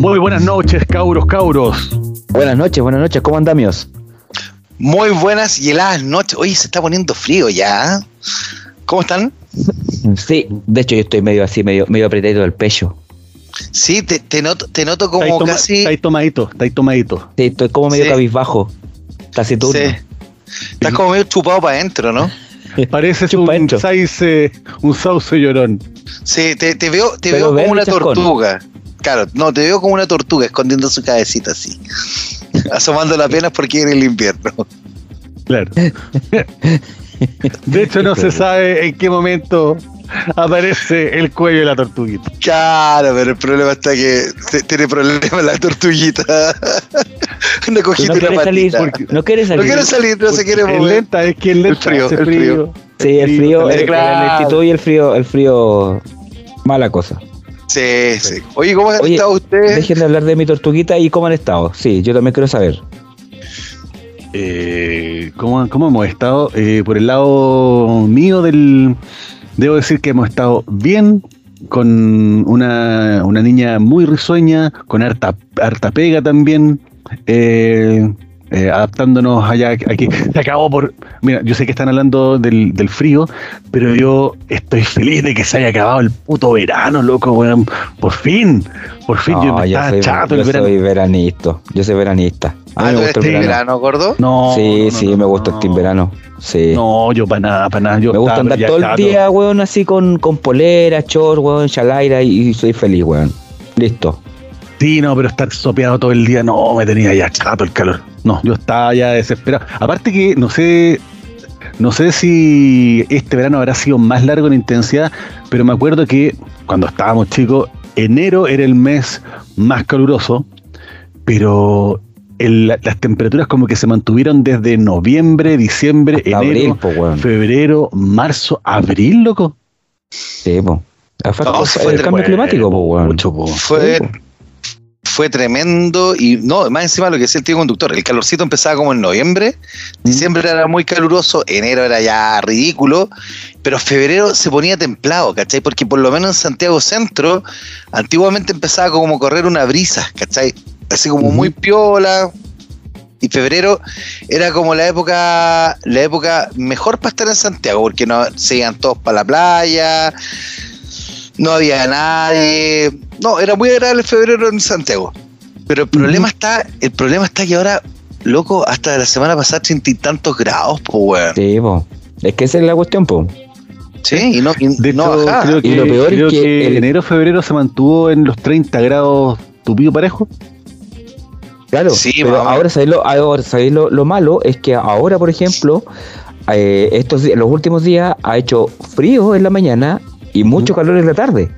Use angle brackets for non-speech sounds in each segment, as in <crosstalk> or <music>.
Muy buenas noches, cauros, cauros. Buenas noches, buenas noches, ¿cómo andamios? Muy buenas y heladas noches. Oye, se está poniendo frío ya. ¿Cómo están? Sí, de hecho yo estoy medio así, medio, medio apretado del pecho. Sí, te, te noto, te noto como Está ahí toma- casi. Está ahí tomadito, está ahí tomadito. Sí, estoy como medio Sí. cabizbajo. Taciturno. Sí. Estás como medio chupado para adentro, ¿no? Pareces Chupa un, dentro. sauce, un sauce llorón. Sí, te, te veo, te Pero veo como una tortuga. Claro, no, te veo como una tortuga escondiendo su cabecita así. <laughs> Asomando la pena porque era el invierno. Claro. De hecho, no se sabe en qué momento aparece el cuello de la tortuguita. Claro, pero el problema está que tiene problemas la tortuguita. <laughs> una Pero cojita no y una salir, no quiere No salir. quiere salir, no se quiere Es mover. lenta, es que es lenta. frío, el frío. Sí, el frío, el, el Claro. lentitud y el frío, el frío, mala cosa. Sí, sí. Oye, ¿cómo han Oye, estado ustedes? Dejen de hablar de mi tortuguita y cómo han estado. Sí, yo también quiero saber. Eh, ¿cómo, cómo hemos estado? Eh, por el lado mío del... Debo decir que hemos estado bien, con una, una niña muy risueña, con harta, harta pega también, eh, eh, adaptándonos allá aquí. Se acabó por... Mira, yo sé que están hablando del, del frío, pero yo estoy feliz de que se haya acabado el puto verano, loco, weón. Por fin, por fin, yo me yo estaba soy, chato yo el verano. soy veranista. Yo soy veranista. A Ah, mí ¿tú me gusta el team verano. verano, gordo? No, Sí, no, no, sí, no, me gusta team verano. Sí. No, yo para nada, para nada. Yo me gusta andar todo el chato. día, weón, así con, con polera, short, weón, chalaira y, y soy feliz, weón. Listo. Sí, no, pero estar sopeado todo el día, no, me tenía ya chato el calor. No, yo estaba ya desesperado. Aparte que no sé, no sé si este verano habrá sido más largo en intensidad, pero me acuerdo que cuando estábamos chicos, enero era el mes más caluroso, pero el- las temperaturas como que se mantuvieron desde noviembre, diciembre, Hasta enero, abril, po, febrero, marzo, abril, loco. Sí, po. Fue No, fue fue el cambio climático, po, weón. Mucho, po. Fue, Sí, po. Fue tremendo y no, más encima lo que decía el tío conductor, el calorcito empezaba como en noviembre, diciembre era muy caluroso, enero era ya ridículo, pero febrero se ponía templado, ¿cachai? Porque por lo menos en Santiago Centro antiguamente empezaba como correr una brisa, ¿cachai? Así como muy piola. Y febrero era como la época, la época mejor para estar en Santiago, porque no se iban todos para la playa, no había nadie. No, era muy agradable el febrero en Santiago. Pero el problema está, el problema está que ahora, loco, hasta la semana pasada treinta y tantos grados, pues weón. Sí, po. Es que esa es la cuestión, po. Sí, y no, y De no hecho, bajaba. creo que, Y lo peor es creo que que el- enero, febrero se mantuvo en los 30 grados tupido parejo. Claro, Sí, pero ahora sabéis lo, ahora sabéis lo, lo malo es que ahora, por ejemplo, eh, estos los últimos días ha hecho frío en la mañana y mucho calor en la tarde.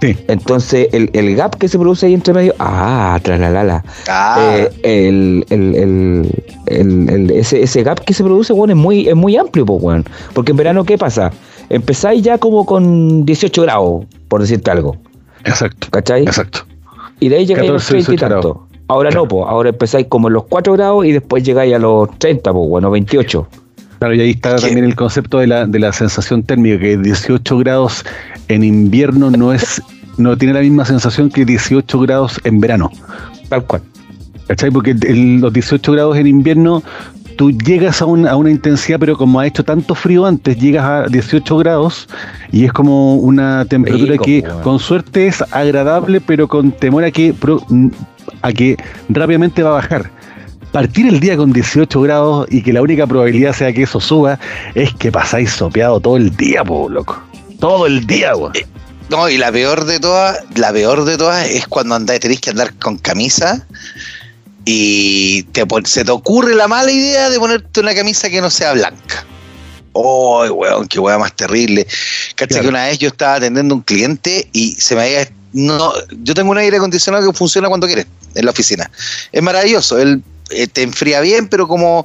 Sí. Entonces, el, el gap que se produce ahí entre medio, ah, tralalala. Ah, Eh, el, el, el, el- el- ese, ese gap que se produce, bueno, es muy, es muy amplio, pues, weón. Porque en verano, ¿qué pasa? Empezáis ya como con 18 grados, por decirte algo, Exacto. ¿cachai? Exacto. Y de ahí llegáis a los 14, 30 y 18 tanto. Ahora no, pues, ahora empezáis como en los 4 grados y después llegáis a los 30, pues, bueno, 28. Claro, y ahí está ¿Qué? también el concepto de la, de la sensación térmica, que 18 grados en invierno no es no tiene la misma sensación que 18 grados en verano. Tal cual. ¿Cachai? Porque el- los 18 grados en invierno tú llegas a, un- a una intensidad, pero como ha hecho tanto frío antes, llegas a 18 grados y es como una temperatura Rico, que con suerte es agradable, pero con temor a que, a que rápidamente va a bajar. Partir el día con 18 grados y que la única probabilidad sea que eso suba es que pasáis sopeado todo el día, po, loco. Todo el día, weón. no, y la peor de todas, la peor de todas es cuando andáis, tenéis que andar con camisa y te, se te ocurre la mala idea de ponerte una camisa que no sea blanca. ¡Oh, weón! ¡Qué weón más terrible! Caché Claro. que una vez yo estaba atendiendo a un cliente y se me había. No, yo tengo un aire acondicionado que funciona cuando quieres en la oficina. Es maravilloso. Él eh, te enfría bien, pero como,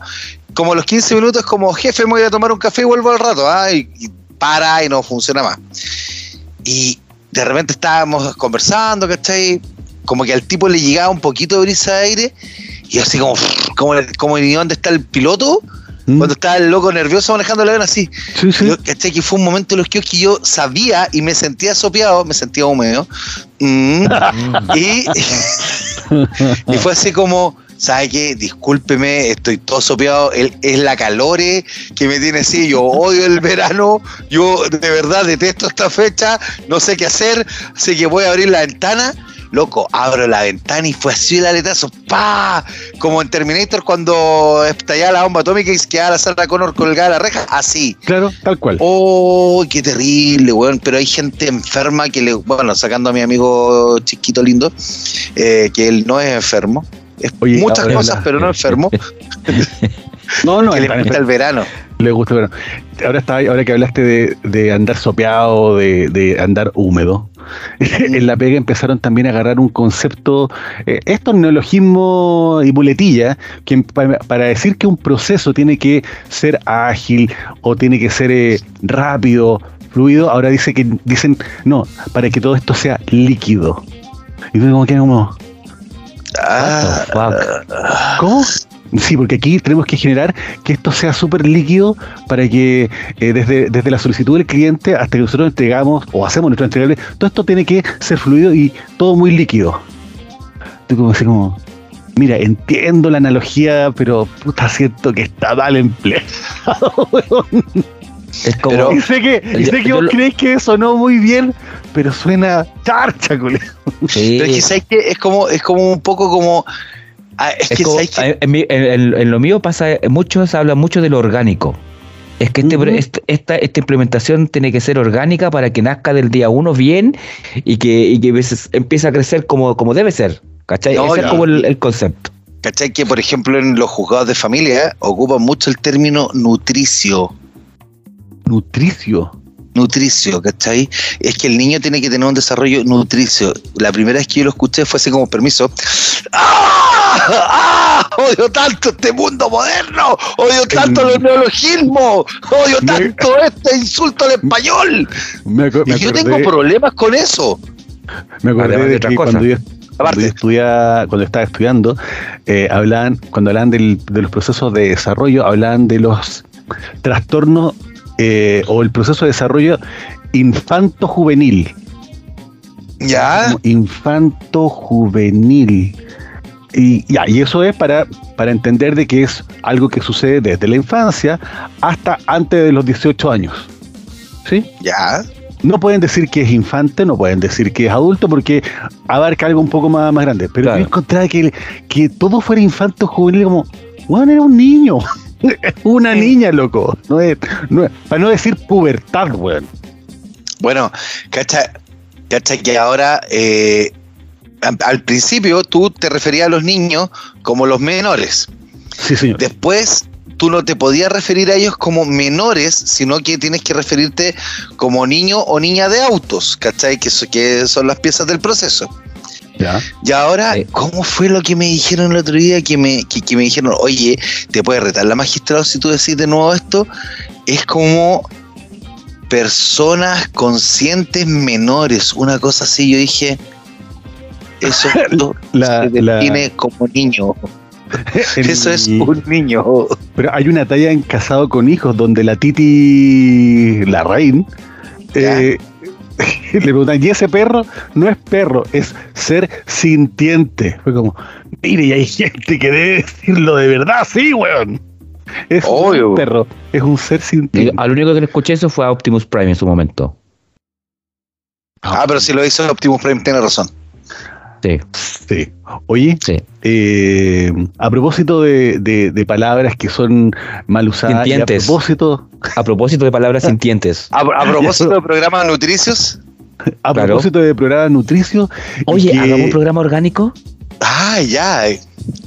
como los 15 minutos, como jefe, me voy a tomar un café y vuelvo al rato. ¿ah? Y, y para y no funciona más. Y de repente estábamos conversando, ¿cachai? Como que al tipo le llegaba un poquito de brisa de aire y así como, como, como ¿y dónde está el piloto? ¿Mm? Cuando estaba el loco nervioso manejando el avión así. Sí, sí. Yo, ¿cachai? Que fue un momento en los que yo sabía y me sentía sopeado, me sentía húmedo. Mm. <laughs> y, <laughs> y fue así como, ¿sabe qué? Discúlpeme, estoy todo sopeado. Es la calore que me tiene así. Yo odio el verano. Yo de verdad detesto esta fecha. No sé qué hacer. Así que voy a abrir la ventana. Loco, abro la ventana y fue así el aletazo. ¡Pa! Como en Terminator cuando estallaba la bomba atómica y quedaba la Sarah Connor colgada a la reja. Así. Claro, tal cual. Oh, qué terrible, weón. Pero hay gente enferma que le. Bueno, sacando a mi amigo chiquito lindo, eh, que él no es enfermo. Oye, muchas ahora cosas, pero no enfermo. <laughs> No, no, que le gusta el verano. Le gusta, pero ahora está, ahora que hablaste de, de andar sopeado, de, de andar húmedo, <laughs> en la pega empezaron también a agarrar un concepto, eh, estos neologismos y muletillas, que para, para decir que un proceso tiene que ser ágil o tiene que ser eh, rápido, fluido, ahora dice que dicen, no, para que todo esto sea líquido. Y tú como que como, Ah, fuck? ¿Cómo? Sí, porque aquí tenemos que generar que esto sea súper líquido para que eh, desde, desde la solicitud del cliente hasta que nosotros entregamos o hacemos nuestro entregable, todo esto tiene que ser fluido y todo muy líquido. Tú como así como, mira, entiendo la analogía, pero puta, siento que está mal empleado. <laughs> weón. Es como. Pero- y sé que, y sé que yo vos lo- creéis que sonó muy bien, pero suena charcha, culé. sí. pero es que. Es como, es como un poco como. ah, es, Es que, como- ¿sabes qué? en, mi- en- en- en lo mío pasa, muchos hablan mucho de lo orgánico. Es que este, Ujú. este- esta, esta implementación tiene que ser orgánica para que nazca del día uno bien y que, y que veces empiece a crecer como, como debe ser. ¿Cachai? No, Ese es como el, el concepto. ¿Cachai? Que, por ejemplo, en los juzgados de familia ocupan mucho el término nutricio. Nutricio. Nutricio, ¿cachai? Es que el niño tiene que tener un desarrollo nutricio. La primera vez que yo lo escuché fue así como permiso. ¡Ah! ¡Ah! Odio tanto este mundo moderno. Odio tanto los neologismos. Odio Me- tanto este insulto al español. Me, aco- me Y yo acordé- tengo problemas con eso. Me acordé Además de que cosas. cuando yo, cuando Aparte. yo estudia- cuando estaba estudiando, eh, hablaban, cuando hablaban del- de los procesos de desarrollo, hablaban de los trastornos eh, o el proceso de desarrollo infanto-juvenil. ¿Ya? Infanto-juvenil. Y, ya, y eso es para, para entender de que es algo que sucede desde la infancia hasta antes de los 18 años. ¿Sí? ¿Ya? No pueden decir que es infante, no pueden decir que es adulto, porque abarca algo un poco más, más grande. Pero Claro. yo encontraba que, que todo fuera infanto juvenil, como, bueno, era un niño. <laughs> Una Sí. niña, loco. No es, no es- para no decir pubertad, weón. Bueno, cacha, cacha que ahora, eh, al, al principio tú te referías a los niños como los menores. Sí, señor. Después tú no te podías referir a ellos como menores, sino que tienes que referirte como niño o niña de autos, ¿cachai? Que, so- que son las piezas del proceso. Ya. Y ahora, Sí. ¿cómo fue lo que me dijeron el otro día? Que me, que, que me dijeron, oye, te puede retar la magistrado si tú decís de nuevo esto. Es como personas conscientes menores, una cosa así. Yo dije, eso <laughs> La- se la- define <laughs> como niño. El- Eso es un niño. Pero hay una talla en Casado con Hijos donde la Titi Larraín eh, <laughs> le preguntan, ¿y ese perro? No es perro, es ser sintiente. Fue como, mire, y hay gente que debe decirlo de verdad, sí, weón. Es Obvio. un perro, es un ser sintiente. Al único que le escuché eso fue a Optimus Prime en su momento. Ah, pero si lo hizo Optimus Prime, tiene razón. Sí, Sí. Oye, sí. eh, a propósito de, de- de palabras que son mal usadas, y a propósito, A propósito de palabras <laughs> sintientes. A, a propósito de programas nutricios, a Claro. propósito de programa nutricio, Oye, que- hagamos un programa orgánico ah, ya,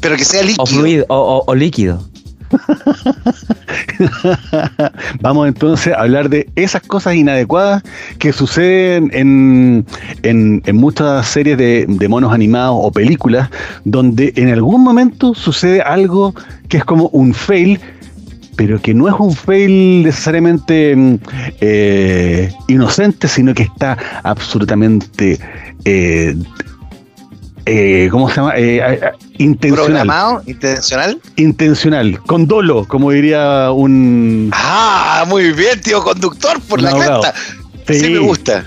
pero que sea o líquido. fluido o, o- o líquido. <laughs> Vamos entonces a hablar de esas cosas inadecuadas que suceden en, en- en muchas series de, de monos animados o películas, donde en algún momento sucede algo que es como un fail, pero que no es un fail necesariamente eh, inocente, sino que está absolutamente eh, eh, ¿cómo se llama? Eh, eh, intencional. Programado, intencional. Intencional, con dolo, como diría un. Ah, muy bien, tío conductor, por la cresta. Sí, Sí, me gusta.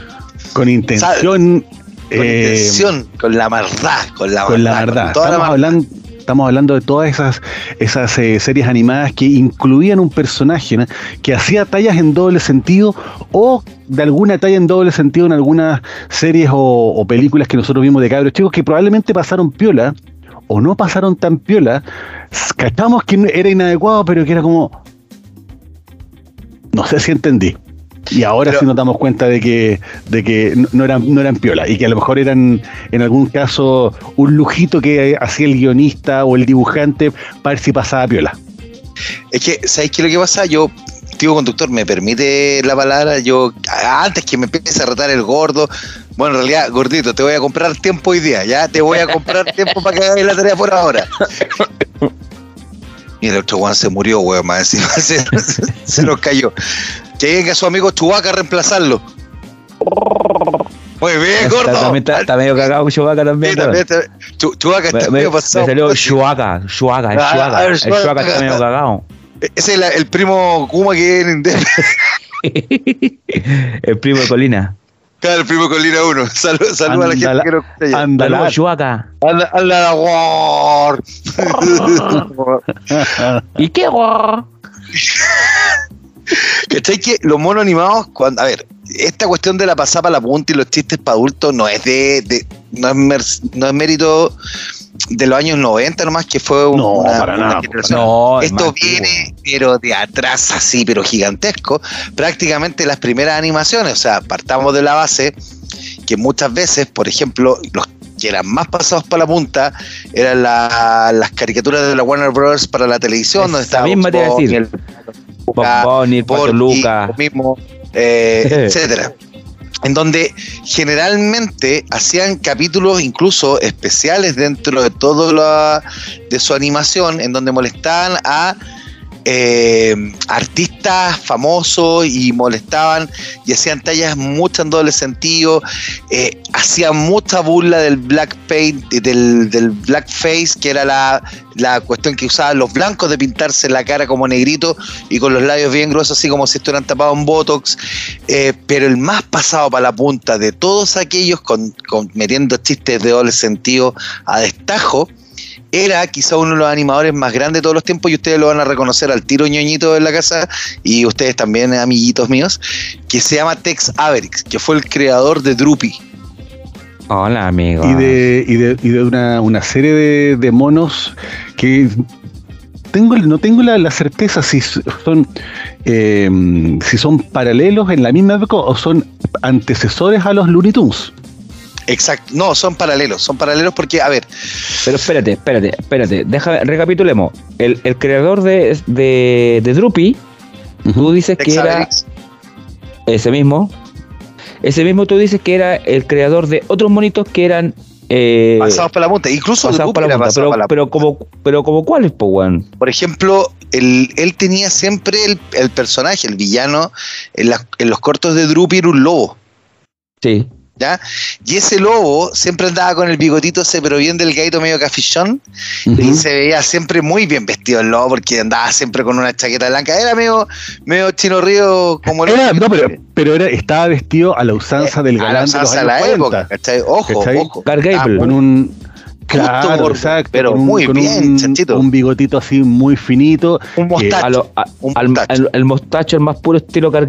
Con intención. Con eh, intención, con la verdad, con la con la verdad. toda la Estamos verdad. hablando, estamos hablando de todas esas, esas eh, series animadas que incluían un personaje que hacía tallas en doble sentido o de alguna talla en doble sentido en algunas series o, o películas que nosotros vimos de cabros chicos que probablemente pasaron piola o no pasaron tan piola. Cachamos que era inadecuado, pero que era como. No sé si entendí. Y ahora Pero- sí nos damos cuenta de que, de que no- eran, no eran piola y que a lo mejor eran en algún caso un lujito que hacía el guionista o el dibujante para ver si pasaba piola. Es que, ¿sabéis qué es lo que pasa? Yo, tío conductor, me permite la palabra, yo, antes que me empiece a retar el gordo, bueno, en realidad, gordito, te voy a comprar tiempo hoy día, ¿ya? Te voy a comprar tiempo para que hagas la tarea por ahora. Y el otro Juan se murió, weón, más encima <laughs> se, se nos cayó. Que venga su amigo Chubaca a reemplazarlo. Muy bien, Está, gordo. también está, está medio cagado Chewbacca también. Sí, también está- Chu- Chubaca Me, está me- medio me pasado. salió Chewbacca, Chewbacca, el Ah, ah, el El Chewbacca. Chewbacca está medio cagado. Ese es la- el primo Kuma que viene en <laughs> el primo de Colina. Claro, el primo Colina 1. Saludos saludo a la gente que no escucha ya. ándala. Saludos, Chewbacca. Anda, anda la war. <laughs> <laughs> ¿Y qué? ¿Cachai que los monos animados, cuando, a ver, esta cuestión de la pasada para la punta y los chistes para adultos no es de, de- no, es mer- no es mérito de los años 90 nomás, que fue un- No, una, para nada. No, es Esto viene, pero de atrás así, pero gigantesco. Prácticamente las primeras animaciones, o sea, partamos de la base que muchas veces, por ejemplo, los que eran más pasados para la punta eran la- las caricaturas de la Warner Bros. para la televisión, donde Esa estaba misma te decir. El Porky, Luca. mismo, eh, <laughs> etcétera. En donde generalmente hacían capítulos incluso especiales dentro de todo la, de su animación, en donde molestaban a eh, artistas famosos y molestaban y hacían tallas mucho en doble sentido, eh, hacían mucha burla del black paint, del, del blackface, que era la, la cuestión que usaban los blancos de pintarse la cara como negrito y con los labios bien gruesos, así como si estuvieran tapados en botox. Eh, pero el más pasado para la punta de todos aquellos, con, con- metiendo chistes de doble sentido a destajo, era quizá uno de los animadores más grandes de todos los tiempos y ustedes lo van a reconocer al tiro ñoñito en la casa y ustedes también, amiguitos míos, que se llama Tex Avery, que fue el creador de Droopy. Hola, amigo. y de, y de, y de una, una serie de, de monos que tengo, no tengo la, la certeza si son eh, si son paralelos en la misma época o son antecesores a los Looney Tunes. Exacto, no, son paralelos, son paralelos porque, a ver, Pero espérate, espérate, espérate. Déjame, recapitulemos. El, el creador de, de, de Droopy, tú dices Tex que era ese mismo. Ese mismo tú dices que era el creador de otros monitos que eran eh, pasados para la punta, incluso pasados para la punta. Pero, para la pero como, pero como cuáles, po, weón. Por ejemplo, él, él tenía siempre el, el personaje, el villano, en, las- en los cortos de Droopy era un lobo. Sí. ¿Ya? Y ese lobo siempre andaba con el bigotito ese, pero bien delgadito, medio cafichón, y Ujú. se veía siempre muy bien vestido el lobo, porque andaba siempre con una chaqueta blanca. Era medio, medio chino río como el Era- no, pero, pero era, estaba vestido a la usanza del a la galán de los usanza de años la 40, época, ¿cachai? Ojo, ¿Cachai? ojo. Gable. con un claro, gordo, exacto, pero con un, muy con bien, un, chanchito. un bigotito así muy finito. Un mostacho. A lo- a- Un al, mostacho. al- el mostacho, el más puro estilo Gar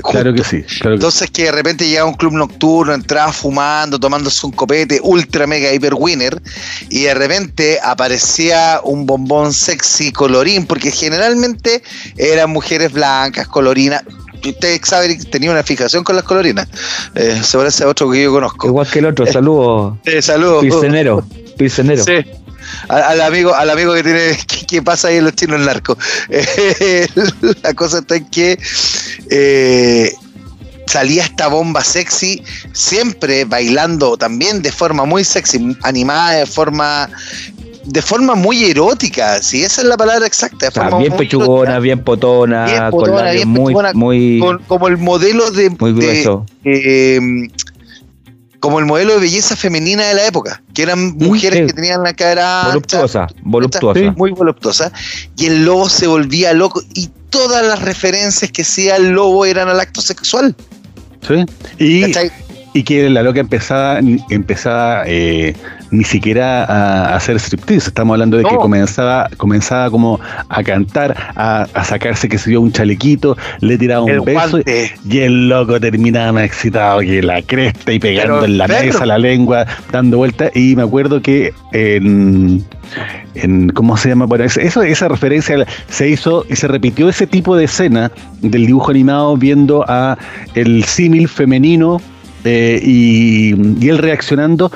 Claro que sí, claro que Entonces que de repente llegaba a un club nocturno, entraba fumando, tomándose un copete, ultra mega hiper winner, y de repente aparecía un bombón sexy colorín, porque generalmente eran mujeres blancas, colorinas. Usted sabe tenía una fijación con las colorinas. Eh, se parece a otro que yo conozco. Igual que el otro. Saludos. Eh, saludos. Pilsenero. Pilsenero. Sí. Al, al amigo, al amigo que tiene <laughs> que, que pasa ahí en los chinos narcos. <laughs> Eh, la cosa está en que eh, salía esta bomba sexy, siempre bailando también de forma muy sexy, animada de forma de forma muy erótica, si esa es la palabra exacta, de O sea, forma bien pechugona, bien potona, Bien potona, bien muy, pechugona, muy, como el modelo de, muy de, grueso. eh, como el modelo de belleza femenina de la época, que eran mujeres sí. que tenían la cara Voluptuosa, ancha, voluptuosa. muy voluptuosa, y el lobo se volvía loco y todas las referencias que hacía el lobo eran al acto sexual. ¿Sí? Y, ¿cachai? y que la loca empezaba, empezaba eh, ni siquiera a, a hacer striptease. Estamos hablando de que comenzaba, comenzaba como a cantar, a, a sacarse que se dio un chalequito, le tiraba un El beso guante. y el loco terminaba más excitado que la cresta y pegando Pero, en la mesa la lengua, dando vueltas. Y me acuerdo que en, en ¿cómo se llama? Bueno, eso, esa referencia se hizo y se repitió ese tipo de escena del dibujo animado viendo a el símil femenino eh, y, y él reaccionando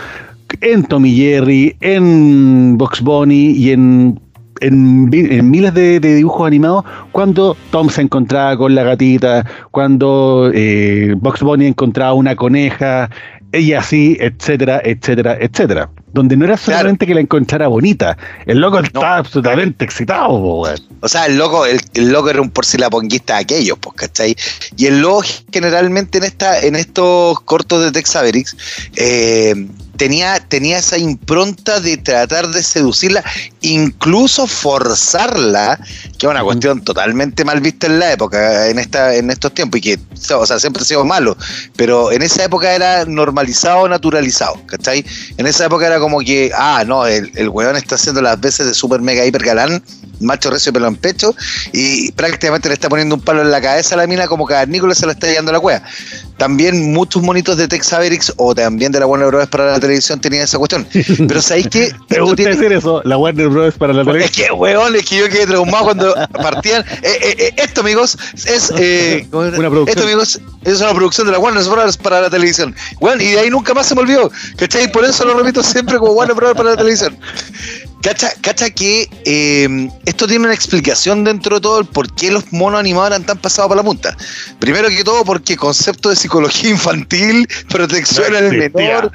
en Tommy Jerry, en Box Bunny y en, en, miles de, de dibujos animados cuando Tom se encontraba con la gatita, cuando eh, Box Bunny encontraba una coneja, y así, etcétera, etcétera, etcétera. Donde no era solamente que la encontrara bonita, el loco estaba absolutamente excitado. O sea, el loco, el, el loco era un porcilaponguista de aquellos, pues, ¿cachai? Y el loco generalmente en esta, en estos cortos de Tex Averix, eh, tenía, tenía esa impronta de tratar de seducirla, incluso forzarla, que es una cuestión totalmente mal vista en la época, en esta, en estos tiempos, y que, o sea, siempre ha sido malo, pero en esa época era normalizado, naturalizado, ¿cachai? En esa época era como que, ah, no, el, el weón está haciendo las veces de super mega hiper galán, macho recio pelo en pecho, y prácticamente le está poniendo un palo en la cabeza a la mina como cavernícola se la está llevando la cueva. También muchos monitos de Tex Averix o también de la Warner Bros. para la televisión tenían esa cuestión. <laughs> Pero ¿sabéis qué? ¿Te gusta tiene- decir eso? La Warner Bros. para la es televisión. que, weón, es que yo quedé traumado cuando partían. Eh, eh, eh, esto, amigos, es. <laughs> eh. Una producción. Esto, amigos, es una producción de la Warner Bros. para la televisión. Weón, y de ahí nunca más se me olvidó. ¿Cachai? Por eso lo repito siempre como Warner Bros. para la televisión. Cacha, cacha que eh, esto tiene una explicación dentro de todo el por qué los monos animados eran tan pasados para la punta. Primero que todo, porque concepto de psicología infantil, protección No al menor.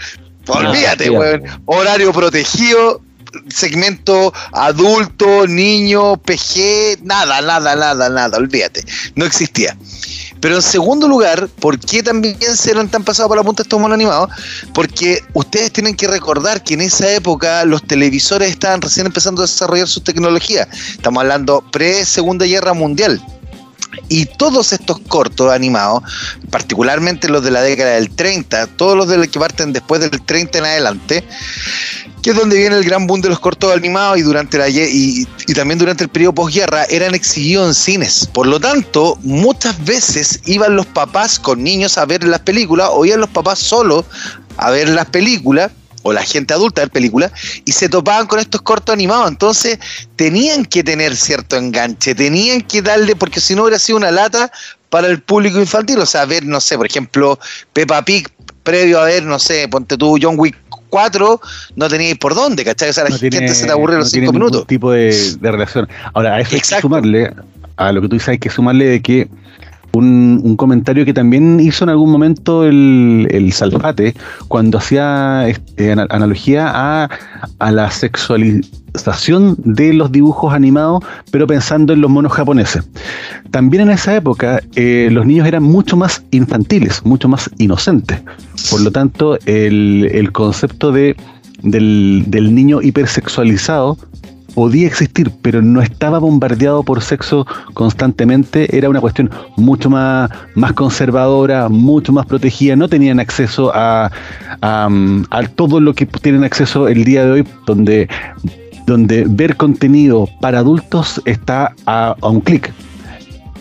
Olvídate, No, weón. Horario protegido, segmento adulto, niño, PG, nada, nada, nada, nada, olvídate. No existía. Pero en segundo lugar, ¿por qué también se eran tan pasados por la punta estos monos animados? Porque ustedes tienen que recordar que en esa época los televisores estaban recién empezando a desarrollar su tecnología. Estamos hablando pre-segunda guerra mundial. Y todos estos cortos animados, particularmente los de la década del 30, todos los de los que parten después del 30 en adelante, que es donde viene el gran boom de los cortos animados y durante la y también durante el periodo posguerra eran exhibidos en cines. Por lo tanto, muchas veces iban los papás con niños a ver las películas o iban los papás solos a ver las películas o la gente adulta ver películas y se topaban con estos cortos animados. Entonces tenían que tener cierto enganche, tenían que darle, porque si no hubiera sido una lata para el público infantil. O sea, ver, no sé, por ejemplo, Peppa Pig previo a ver, no sé, ponte tú John Wick 4, no teníais por dónde, ¿cachai? O sea, la No gente tiene- se te aburre no los tiene cinco ningún minutos. tipo de, de relación. Ahora, a eso hay que sumarle, a lo que tú dices, hay que sumarle de que un, comentario que también hizo en algún momento el, el cuando hacía ana- analogía a, a la sexualización de los dibujos animados, pero pensando en los monos japoneses. También en esa época eh, los niños eran mucho más infantiles, mucho más inocentes. Por lo tanto, el, el concepto de, del, del niño hipersexualizado podía existir, pero no estaba bombardeado por sexo constantemente, era una cuestión mucho más, más conservadora, mucho más protegida, no tenían acceso a, a, mm, todo lo que tienen acceso el día de hoy, donde, donde ver contenido para adultos está a un clic.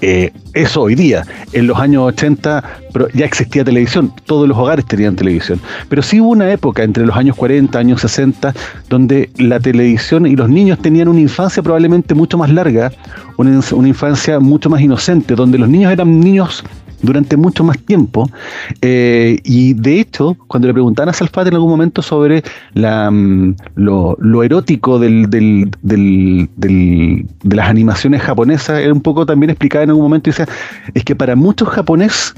Eh, eso hoy día. En los años 80 pero ya existía televisión, todos los hogares tenían televisión. Pero sí hubo una época entre los años 40, años 60, donde la televisión y los niños tenían una infancia probablemente mucho más larga, una, una infancia mucho más inocente, donde los niños eran niños durante mucho más tiempo. eh, y de hecho, cuando le preguntaban a Salfate en algún momento sobre la, mm, lo, erótico del, del- de las animaciones japonesas, él un poco también explicaba en algún momento y decía, es que para muchos japoneses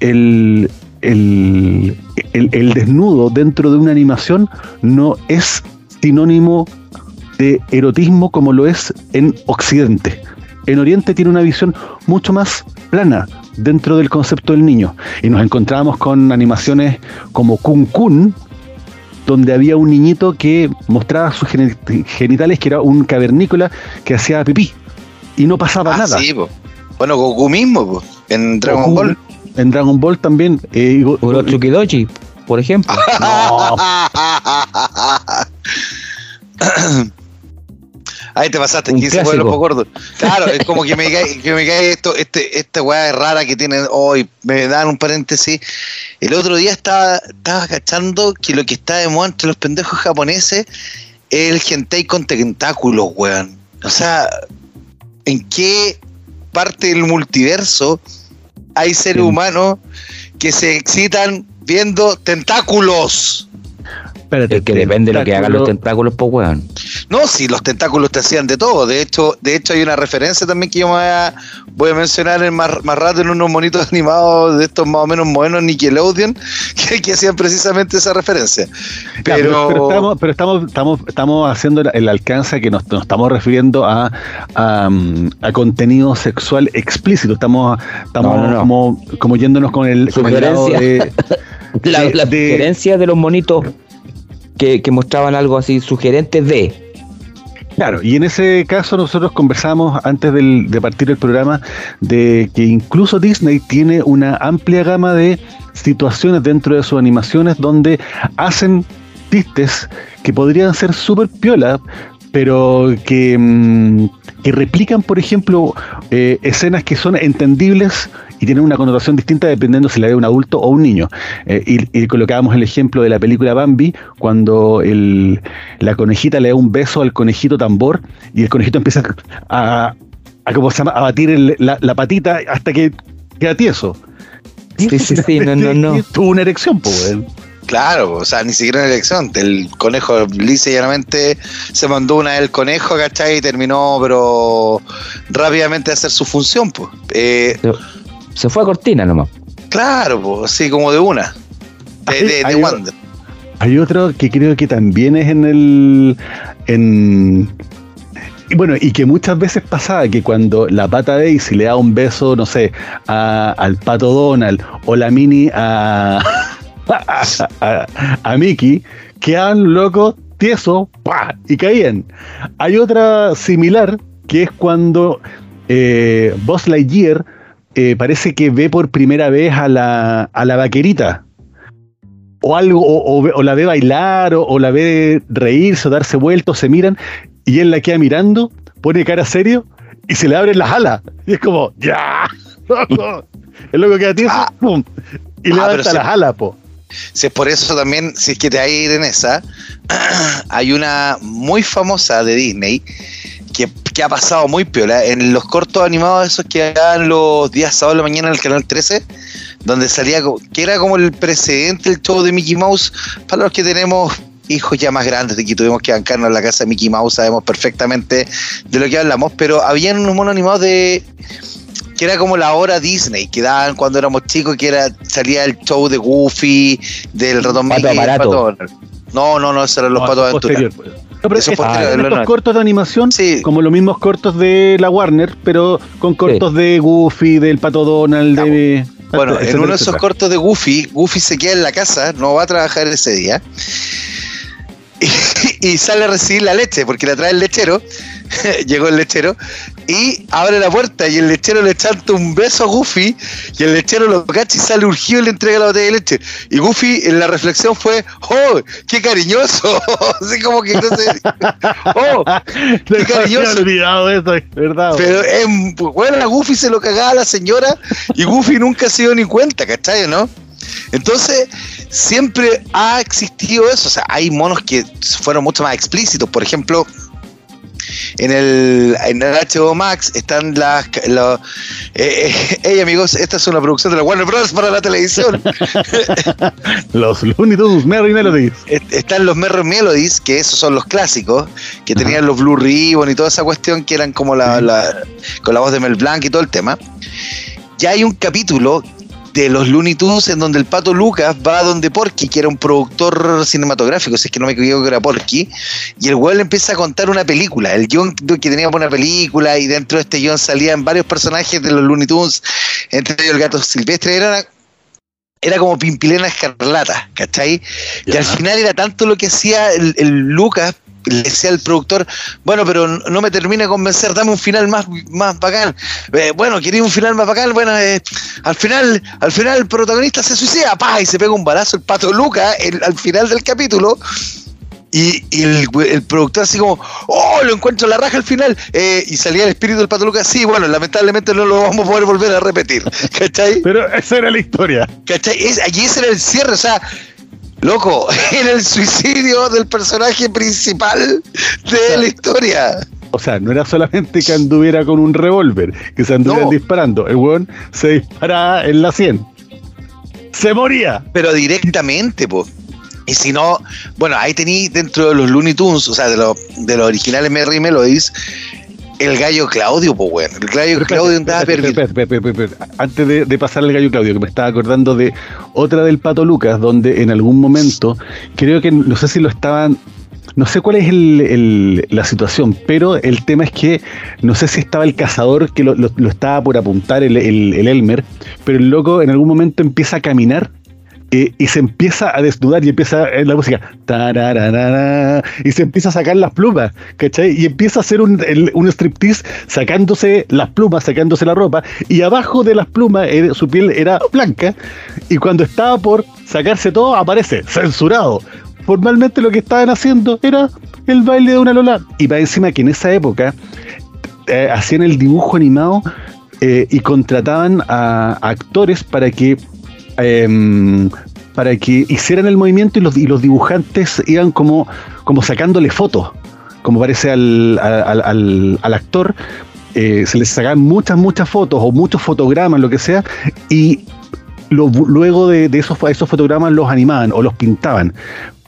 el, el, el- el desnudo dentro de una animación no es sinónimo de erotismo como lo es en Occidente. En Oriente tiene una visión mucho más plana, dentro del concepto del niño. Y nos encontramos con animaciones como Kun Kun, donde había un niñito que mostraba sus genitales, que era un cavernícola que hacía pipí. Y no pasaba Ah, nada. sí, po. Bueno, Goku mismo, po, en Dragon Goku, Ball. En Dragon Ball también. eh, y Go- Urochuki Dochi, por ejemplo. <laughs> No. <laughs> Ahí te pasaste, 15 pueblos clásico. por gordo. Claro, es como que me cae, que me cae esto, este, esta weá rara que tienen hoy. Me dan un paréntesis. El otro día estaba, estaba cachando que lo que está de moda entre los pendejos japoneses es el hentai con tentáculos, weón. O sea, ¿en qué parte del multiverso hay seres Sí. humanos que se excitan viendo tentáculos? Espérate, Es que depende de lo que hagan los tentáculos. pues, weón. No, si los tentáculos te hacían de todo. De hecho, de hecho hay una referencia también que yo me voy a, voy a mencionar en más, más rato en unos monitos <laughs> animados de estos más o menos modernos Nickelodeon <laughs> que, que hacían precisamente esa referencia. Ya, pero, Pero, estamos, pero estamos, estamos, estamos haciendo el- el alcance a que nos, nos estamos refiriendo a, a, a contenido sexual explícito. Estamos, estamos No, no, no. Como, como yéndonos con el, con el lado de, <laughs> La, de- la de- sugerencia de los monitos que, mostraban algo así, sugerentes de. Claro, y en ese caso nosotros conversamos antes del- de partir el programa de que incluso Disney tiene una amplia gama de situaciones dentro de sus animaciones donde hacen chistes que podrían ser súper piola, pero que, mm, que replican, por ejemplo, eh, escenas que son entendibles y tienen una connotación distinta dependiendo si la ve un adulto o un niño. Eh, y, y colocábamos el ejemplo de la película Bambi, cuando el, la conejita le da un beso al conejito tambor y el conejito empieza a, a, ¿cómo se llama? a batir el- la, la patita hasta que queda tieso. Sí, sí, sí, no, no, no. Tuvo una erección, pues. claro, o sea, ni siquiera en elección. El conejo lisa y llanamente se mandó una del conejo, ¿cachai? Y terminó, pero rápidamente a hacer su función, pues. Eh, Se, fue a cortina nomás. claro, pues, así como de una. De, de, de Hay- hay- Wander. Hay otro que creo que también es en el. En, y bueno, y que muchas veces pasaba que cuando la pata Daisy le da un beso, no sé, a- al pato Donald o la mini a, a, <laughs> a- a Mickey, quedaban locos, tiesos, ¡pah! y caían. Hay otra similar que es cuando eh, Buzz Lightyear eh, parece que ve por primera vez a la, a la vaquerita o algo, o, o ve- o la ve bailar, o, o la ve reírse, o darse vueltos, se miran, y él la queda mirando, pone cara serio, y se le abren las alas. Y es como, ¡ya! <laughs> el loco queda tieso, Ah. ¡pum! Y Ah, levanta sí. las alas, po. Si es por eso también, si es que te a ir en esa, hay una muy famosa de Disney que, que ha pasado muy piola en los cortos animados esos que dan los días sábado de la mañana en el canal 13, donde salía, que era como el precedente del show de Mickey Mouse, para los que tenemos hijos ya más grandes de que tuvimos que bancarnos en la casa de Mickey Mouse, sabemos perfectamente de lo que hablamos, pero habían unos monos animados de que era como la hora Disney que daban cuando éramos chicos, que era salía el show de Goofy, del ratón Pato Mickey, Aparato. Pato. No, no, no, esos eran los No, patos de aventura. posterior, pues. No, pero Eso es- no. cortos de animación, Sí. como los mismos cortos de la Warner, pero con cortos de Goofy, del Pato Donald, de... Bueno, en uno de esos etcétera. cortos de Goofy, Goofy se queda en la casa, no va a trabajar ese día. <laughs> Y, y sale a recibir la leche, porque la trae el lechero. <laughs> Llegó el lechero y abre la puerta y el lechero le chanta un beso a Goofy y el lechero lo cacha y sale urgido y le entrega la botella de leche. Y Goofy en la reflexión fue, ¡oh, qué cariñoso! <laughs> Así como que no sé, <laughs> ¡oh, había cariñoso. olvidado eso, es verdad. Pero es, bueno, a Goofy se lo cagaba a la señora y Goofy nunca se dio ni cuenta, ¿cachai? ¿No? Entonces, siempre ha existido eso. O sea, hay monos que fueron mucho más explícitos. Por ejemplo, en el, en el HBO Max están las. eh, eh, hey, amigos, esta es una producción de la Warner Bros. para la televisión. <laughs> Los Looney Tunes, Merry Melodies. Est- están los Merry Melodies, que esos son los clásicos, que tenían los Blue Ribbon y toda esa cuestión, que eran como la, la- con la voz de Mel Blanc y todo el tema. Ya hay un capítulo de los Looney Tunes en donde el pato Lucas va donde Porky, que era un productor cinematográfico, si es que no me equivoco que era Porky, y el weón le empieza a contar una película, el guion que tenía una película, y dentro de este guion salían varios personajes de los Looney Tunes, entre ellos el gato silvestre, era era como Pimpilena Escarlata, ¿cachai? Y al final era tanto lo que hacía el, el Lucas le decía al productor, bueno, pero no me termina de convencer, dame un final más, más bacán. Eh, bueno, quería un final más bacán, bueno, eh, al final, al final el protagonista se suicida, pa, y se pega un balazo el pato Lucas al final del capítulo. Y, el, productor así como, oh, lo encuentro la raja al final. Eh, y salía el espíritu del Pato Lucas, sí, bueno, lamentablemente no lo vamos a poder volver a repetir. <laughs> ¿Cachai? Pero esa era la historia. ¿Cachai? Es, allí ese era el cierre, o sea, loco, <laughs> era el suicidio del personaje principal de la historia. O sea, no era solamente que anduviera con un revólver, que se anduviera disparando. El weón se disparaba en la 100. Se moría. Pero directamente, pues. Y si no, bueno, ahí tení dentro de los Looney Tunes, o sea, de, los de los originales Merry Melodies, el gallo Claudio, pues. El gallo Claudio andaba Antes de, de, pasar al gallo Claudio, que me estaba acordando de otra del Pato Lucas, donde en algún momento, creo que no sé si lo estaban. No sé cuál es el, la situación, pero el tema es que no sé si estaba el cazador que lo, lo, estaba por apuntar, el, el Elmer, pero el loco en algún momento empieza a caminar y se empieza a desnudar y empieza la música y se empieza a sacar las plumas, ¿cachai? Y empieza a hacer un, un striptease sacándose las plumas, sacándose la ropa y abajo de las plumas eh, su piel era blanca y cuando estaba por sacarse todo aparece censurado. Formalmente lo que estaban haciendo era el baile de una Lola y para encima que en esa época eh, hacían el dibujo animado eh, y contrataban a actores para que Em, para que hicieran el movimiento y los, y los dibujantes iban como, como sacándole fotos, como parece al, al, actor, eh, se les sacaban muchas, muchas fotos o muchos fotogramas, lo que sea, y luego de, esos, esos fotogramas los animaban o los pintaban.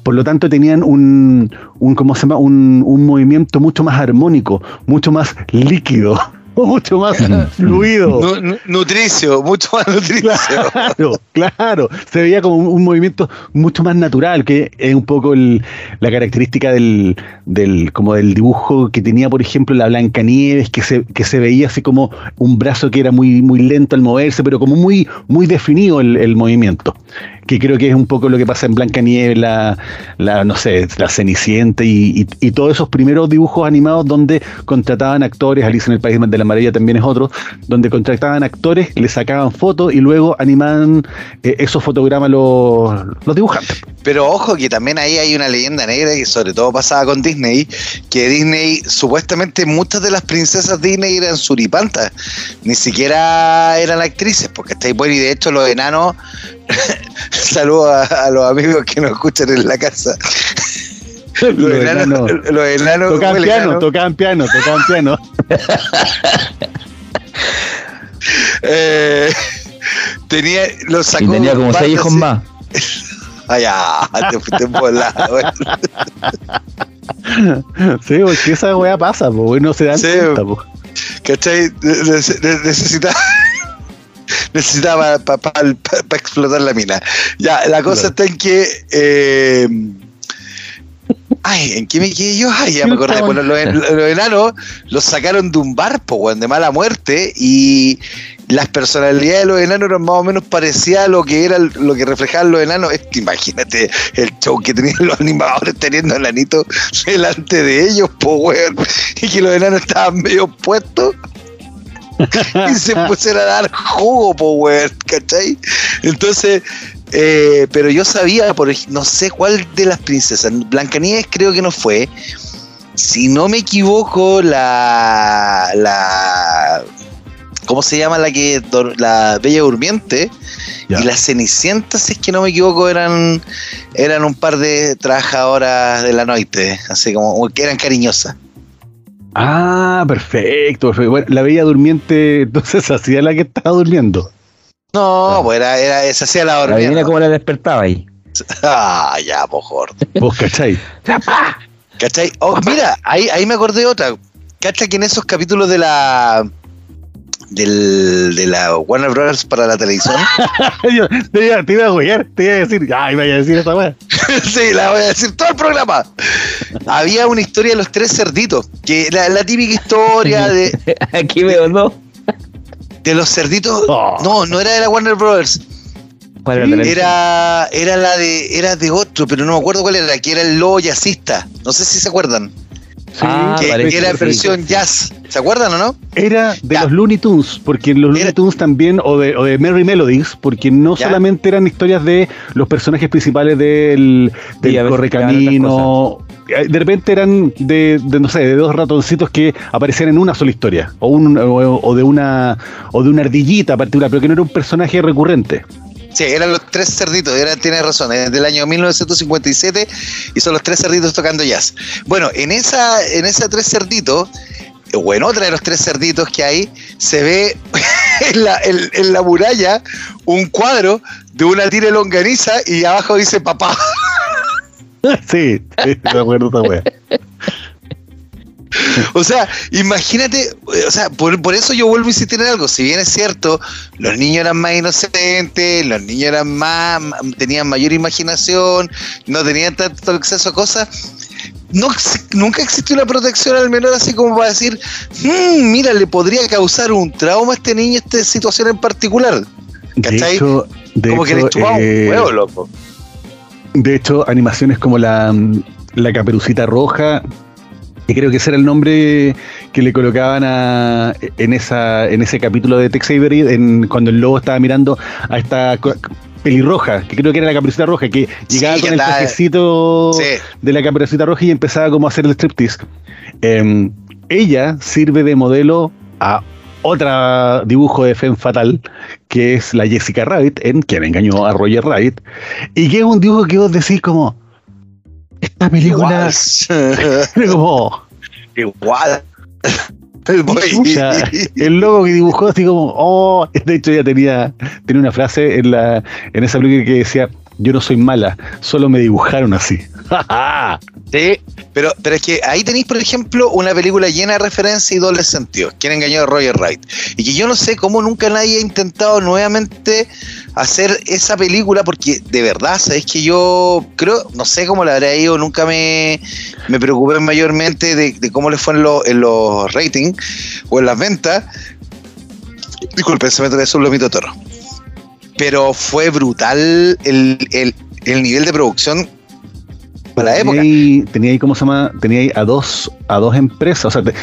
Por lo tanto, tenían un, un, ¿cómo se llama? un, un movimiento mucho más armónico, mucho más líquido. Mucho más fluido. nutricio, mucho más nutricio. Claro, claro. Se veía como un, movimiento mucho más natural, que es un poco la característica del, del, como del dibujo que tenía, por ejemplo, la Blancanieves, que se, que se veía así como un brazo que era muy, muy lento al moverse, pero como muy, muy definido el, el movimiento que creo que es un poco lo que pasa en Blancanieves, la, la no sé, la Cenicienta y, y, todos esos primeros dibujos animados donde contrataban actores, Alicia en el País de la Maravilla también es otro, donde contrataban actores, le sacaban fotos y luego animaban eh, esos fotogramas los, los dibujantes. Pero ojo que también ahí hay una leyenda negra que sobre todo pasaba con Disney, que Disney, supuestamente muchas de las princesas Disney eran suripantas, ni siquiera eran actrices, porque estáis bueno y de hecho los enanos <laughs> Saludos a, los amigos que nos escuchan en la casa. los, enanos, los enanos tocaban piano, tocaban piano, tocaban piano. <laughs> eh, tenía, los sacó y tenía como seis hijos más. <laughs> Ay, ah, te fuiste volado. sí, porque esa weá pasa, pues, no se dan sí, cuenta, pues. ¿Cachai? Necesita <laughs> necesitaba para explotar la mina. Ya, la cosa está en que. Eh, ay, ¿en qué me quedé yo? Ay, ya me acordé. Bueno, los, enanos los sacaron de un barco, de mala muerte, y las personalidades de los enanos eran más o menos parecidas a lo que era lo que reflejaban los enanos. imagínate el show que tenían los animadores teniendo el anito delante de ellos, pues, weón. Y que los enanos estaban medio puestos. <laughs> y se pusieron a dar jugo, po, ¿cachai? Entonces, eh, pero yo sabía, por no sé cuál de las princesas, Blancanieves creo que no fue. Si no me equivoco, la. la ¿Cómo se llama la que la Bella Durmiente? Y las Cenicientas, si es que no me equivoco, eran eran un par de trabajadoras de la noche, así como que eran cariñosas. Ah, perfecto. Bueno, la bella durmiente, entonces hacía la que estaba durmiendo. No, pues era, era, se hacía la dormida. La como la despertaba ahí. <laughs> Ah, ya, mejor. Vos cachai. ¿Cachai? Oh, mira, ahí, ahí me acordé de otra. ¿Cachai que en esos capítulos de la del, de la Warner Brothers para la televisión. <laughs> Yo te, iba, te iba a goyar, te iba a decir, ay, vaya a decir esa weá. <laughs> sí, la voy a decir todo el programa. <laughs> Había una historia de los tres cerditos, que la, la típica historia de, <laughs> Aquí veo, ¿no? de los cerditos. Oh. No, no era de la Warner Brothers. Para Sí, la televisión. Era, era la de, era de otro, pero no me acuerdo cuál era, que era el lobo jazzista. No sé si se acuerdan. Sí, Ah, que, era que sí. versión jazz. ¿Se acuerdan o no? Era de Ya. los Looney Tunes, porque en los Looney Era- Tunes también, o de, o de Merry Melodies, porque no Ya. solamente eran historias de los personajes principales del, del Sí, Correcamino, de repente eran de, de, no sé, de dos ratoncitos que aparecían en una sola historia, o, un, o, de una o de una ardillita particular, pero que no era un personaje recurrente. Sí, eran los tres cerditos, era, tienes razón, es del año 1957 y son los tres cerditos tocando jazz. Bueno, en esa, en esa tres cerditos, o en otra de los tres cerditos que hay, se ve <laughs> en la, en- en la muralla un cuadro de una tira longaniza y abajo dice papá. <laughs> <laughs> sí, sí, me acuerdo esa wea. O sea, imagínate, eh, o sea, por, por eso yo vuelvo a insistir en algo. Si bien es cierto, los niños eran más inocentes, los niños eran más, tenían mayor imaginación, no tenían tanto acceso a cosas. No, nunca existió una protección al menor así como para decir, "Mm, mira, le podría causar un trauma a este niño esta situación en particular. De ¿Cachai? hecho, de como que hecho, le chupaba eh, un huevo, loco. De hecho, animaciones como la, la Caperucita Roja, que creo que ese era el nombre que le colocaban a, en, esa, en ese capítulo de Tex Avery, en, cuando el lobo estaba mirando a esta pelirroja, que creo que era la Caperucita Roja, que llegaba con el trajecito Sí. de la Caperucita Roja y empezaba como a hacer el striptease. Em, ella sirve de modelo a otra dibujo de Femme Fatal, que es la Jessica Rabbit, en quien engañó a Roger Rabbit, y que es un dibujo que vos decís como, esta película <laughs> era como, Igual. <laughs> el logo que dibujó así como, oh, <laughs> de hecho ya tenía, tenía una frase en, la, en esa película que decía, yo no soy mala, solo me dibujaron así. <laughs> Sí, pero, pero es que ahí tenéis, por ejemplo, una película llena de referencias y dobles sentidos. ¿Quién engañó a Roger Wright? Y que yo no sé cómo nunca nadie ha intentado nuevamente hacer esa película, porque de verdad, sabéis que yo creo, no sé cómo la habrá ido, nunca me, me preocupé mayormente de, cómo le fue en, los- ratings o en las ventas. Disculpen, se me atravesó un lomito toro. Pero fue brutal el, el, el nivel de producción para la época. Tenía ahí, tenía ahí, ¿cómo se llama? Tenía ahí a dos, a dos empresas, o sea, te-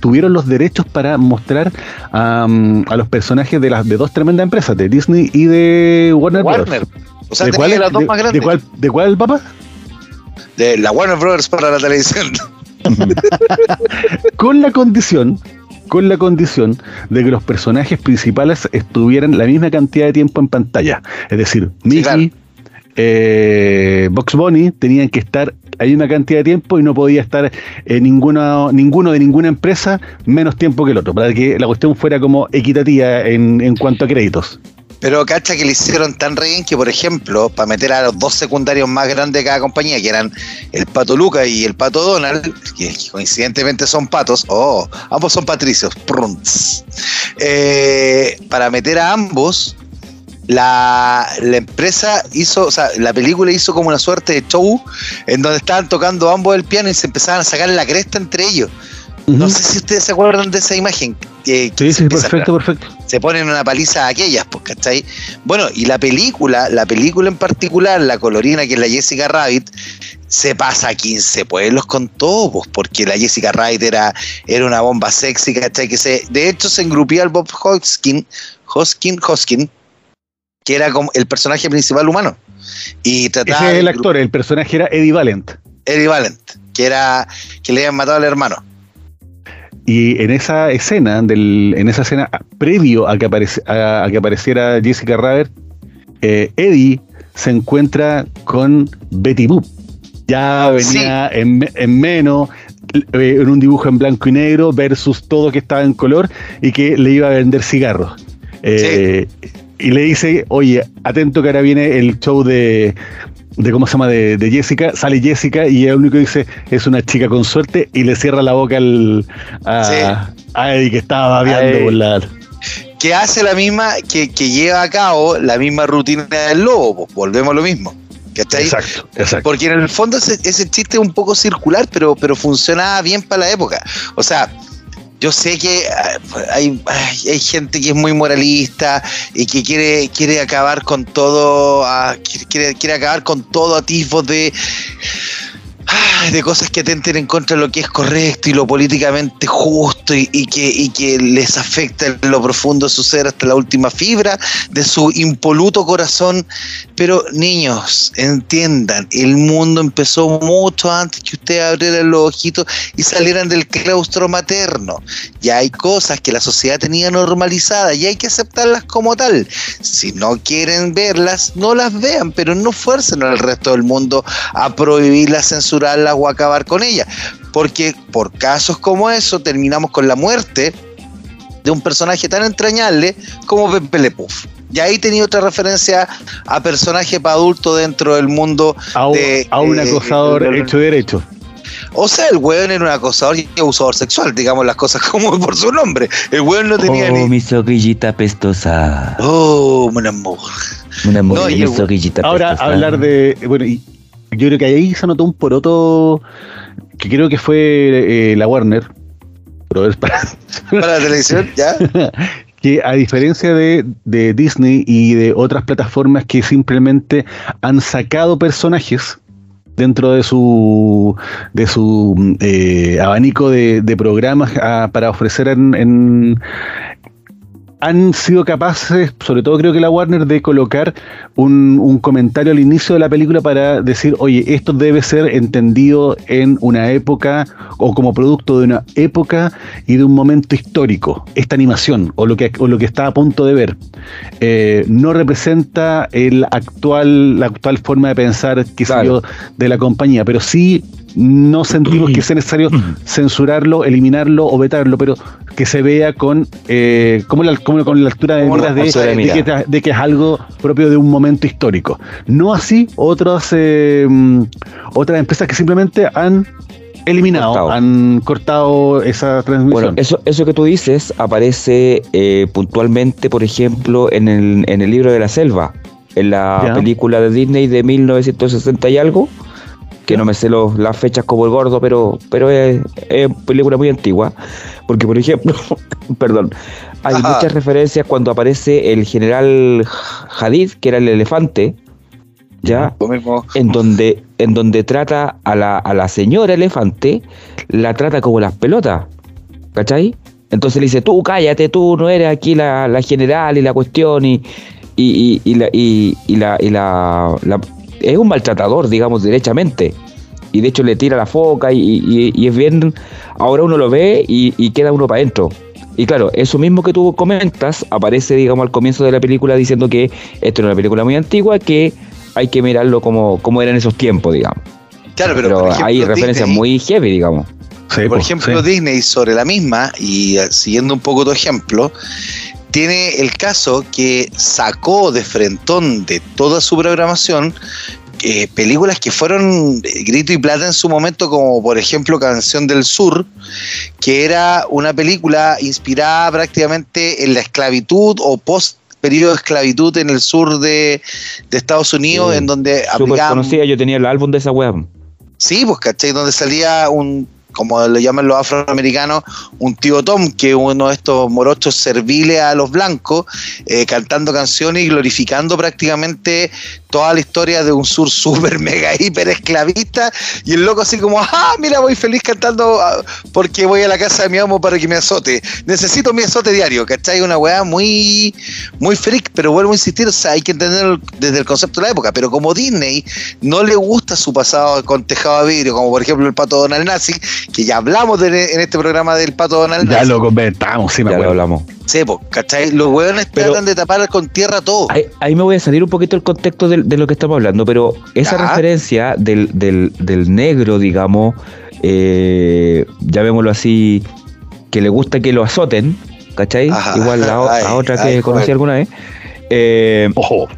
tuvieron los derechos para mostrar am, a los personajes de las de dos tremendas empresas, de Disney y de Warner, Warner. Bros. O sea, ¿De cuál, las dos de- más de grandes. cuál, ¿De cuál, papá? De la Warner Brothers para la televisión. <laughs> Con la condición, con la condición de que los personajes principales estuvieran la misma cantidad de tiempo en pantalla. Es decir, Mickey, claro. eh, Box Bunny tenían que estar la misma cantidad de tiempo y no podía estar eh, ninguno, ninguno de ninguna empresa menos tiempo que el otro, para que la cuestión fuera como equitativa en, en cuanto a créditos. Pero cacha que le hicieron tan re bien que, por ejemplo, para meter a los dos secundarios más grandes de cada compañía, que eran el Pato Luca y el Pato Donald, que coincidentemente son patos, oh, ambos son patricios, prunts. Eh, para meter a ambos, la, la empresa hizo, o sea, la película hizo como una suerte de show en donde estaban tocando ambos el piano y se empezaban a sacar la cresta entre ellos. No sé si ustedes se acuerdan de esa imagen. que- que Sí, sí, perfecto, perfecto. Se ponen una paliza a aquellas, pues, ¿cachai? Bueno, y la película, la película en particular, la colorina, que es la Jessica Rabbit, se pasa a 15 pueblos con todo, pues, porque la Jessica Rabbit era, era una bomba sexy, ¿cachai? Que se, de hecho se engrupía al Bob Hoskin, Hoskin, Hoskin, que era como el personaje principal humano. Y trataba Ese es de el actor, el personaje era Eddie Valent. Eddie Valent, que era que le habían matado al hermano. Y en esa escena, del, en esa escena previo a que, apareci- a, a que apareciera Jessica Rabbit, eh, Eddie se encuentra con Betty Boop. Ya venía en, en menos, eh, en un dibujo en blanco y negro versus todo que estaba en color y que le iba a vender cigarros. Eh, Y le dice, oye, atento que ahora viene el show de, de ¿cómo se llama? De, de Jessica. Sale Jessica y el único que dice es una chica con suerte y le cierra la boca al, a, a Eddie que estaba babeando por la... que hace la misma, que, que lleva a cabo la misma rutina del lobo, pues, volvemos a lo mismo. ¿Cachai? Exacto, exacto. Porque en el fondo ese, ese chiste es un poco circular, pero, pero funcionaba bien para la época. O sea, yo sé que ah, hay, hay, gente que es muy moralista y que quiere, quiere acabar con todo, ah, quiere, quiere acabar con todo de ay, de cosas que atenten en contra de lo que es correcto y lo políticamente justo y, que, les afecta en lo profundo de su ser hasta la última fibra de su impoluto corazón. Pero niños, entiendan, el mundo empezó mucho antes que ustedes abrieran los ojitos y salieran del claustro materno. Ya hay cosas que la sociedad tenía normalizadas y hay que aceptarlas como tal. Si no quieren verlas, no las vean, pero no fuercen al resto del mundo a prohibirlas, censurarlas o acabar con ellas. Porque por casos como eso terminamos con la muerte de un personaje tan entrañable como Pepe Le Puff. Y ahí tenía otra referencia a personaje para adulto dentro del mundo A, un- de, a un eh, acosador del- hecho y derecho. O sea, el weón era un acosador y abusador sexual, digamos las cosas <laughs> como por su nombre. El weón no tenía Oh, ni. mi soquillita pestosa. Oh, mon amour. Una mujer, No, y mi el- Ahora, pestosa. hablar de. Bueno, y yo creo que ahí se notó un poroto que creo que fue eh, la Warner. pero es para- <laughs> Para la televisión, ¿ya? <laughs> que a diferencia de, de Disney y de otras plataformas que simplemente han sacado personajes dentro de su de su eh, abanico de, de programas ah, para ofrecer en, en- han sido capaces, sobre todo creo que la Warner, de colocar un, un comentario al inicio de la película para decir, oye, esto debe ser entendido en una época o como producto de una época y de un momento histórico. Esta animación o lo que, o lo que está a punto de ver eh, no representa el actual, la actual forma de pensar sé Claro. yo, de la compañía, pero sí no sentimos que sea necesario censurarlo, eliminarlo o vetarlo, pero que se vea con eh, como, la, como con la altura de la de, de de que, de que es algo propio de un momento histórico. No así otras eh, mm, otras empresas que simplemente han eliminado, Cortado. han cortado esa transmisión. Bueno, eso, eso que tú dices aparece eh, puntualmente, por ejemplo, en el, en el libro de la selva, en la Ya. película de Disney de 1960 y algo, que no me sé los- las fechas como el gordo, pero, pero es, es película muy antigua. Porque, por ejemplo, <laughs> perdón, hay Ajá. muchas referencias cuando aparece el general Hadid, que era el elefante, ¿ya? Lo mismo. en donde, en donde trata a la, a la señora elefante, la trata como las pelotas, ¿cachai? Entonces le dice, tú cállate, tú no eres aquí la, la general y la cuestión y, y, y, y la, y, y la, y la- la- es un maltratador, digamos, derechamente. Y de hecho le tira la foca y, y- y es bien, ahora uno lo ve y, y queda uno para adentro. Y claro, eso mismo que tú comentas aparece, digamos, al comienzo de la película diciendo que esto era una película muy antigua, que hay que mirarlo como, como era en esos tiempos, digamos. Claro, pero, Pero, por ejemplo, hay referencias Disney- muy heavy, digamos. Sí, por ejemplo, sí. Disney sobre la misma, y eh, siguiendo un poco tu ejemplo, tiene el caso que sacó de frentón de toda su programación eh, películas que fueron eh, grito y plata en su momento, como por ejemplo Canción del Sur, que era una película inspirada prácticamente en la esclavitud o post periodo de esclavitud en el sur de, de Estados Unidos, Sí. en donde aplicaban conocida, yo tenía el álbum de esa wea. Sí, pues, ¿cachai? Donde salía un, como lo llaman los afroamericanos, un tío Tom, que es uno de estos morochos serviles a los blancos, eh, cantando canciones y glorificando prácticamente toda la historia de un sur <laughs> súper, mega, hiper esclavista. Y el loco así como, ah, mira, voy feliz cantando ah, porque voy a la casa de mi amo para que me azote. Necesito mi azote diario, ¿cachai? Una weá muy, muy freak, pero vuelvo a insistir, o sea, hay que entenderlo desde el concepto de la época. Pero como Disney no le gusta su pasado con tejado de vidrio, como por ejemplo el pato Donald Nazi, que ya hablamos de- en este programa del pato Donald Ya lo comentamos, sí me Ya lo acuerdo. hablamos. Sí, pues, ¿cachai? Los hueones Pero- tratan de tapar con tierra todo. Ahí, ahí me voy a salir un poquito del contexto de, lo que estamos hablando, pero esa Ya. referencia del, del, del negro, digamos, eh, llamémoslo así, que le gusta que lo azoten, ¿cachai? Ajá. Igual a, <laughs> otra que ay, conocí joder. alguna vez. Eh, Ojo,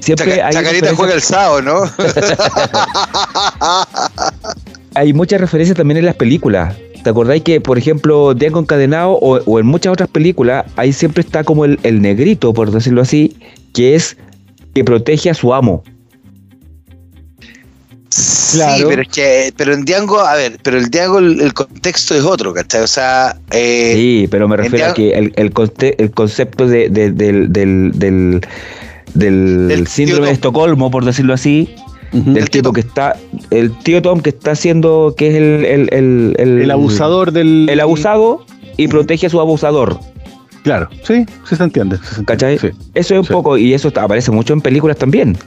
siempre Chaca- hay Chacarita juega el sábado, ¿no? <laughs> <laughs> hay muchas referencias también en las películas. ¿Te acordáis que, por ejemplo, Diego Encadenado o, o en muchas otras películas, ahí siempre está como el, el negrito, por decirlo así, que es que protege a su amo. Sí, Claro. pero es que, pero en Diango, a ver, pero el Diango, el, el contexto es otro, ¿cachai? O sea, eh, Sí, pero me refiero a que el, el, conte- el concepto de, de- del, del, del, del Del tío síndrome de. Estocolmo, por decirlo así, Del El tío tipo Tom. que está, el tío Tom que está haciendo, que es el, el, el, el- El abusador del. el abusado y protege a su abusador. Claro, sí, sí se entiende. se se entiende, ¿Cachai? sí. Eso es un Sí. poco, y eso está- aparece mucho en películas también.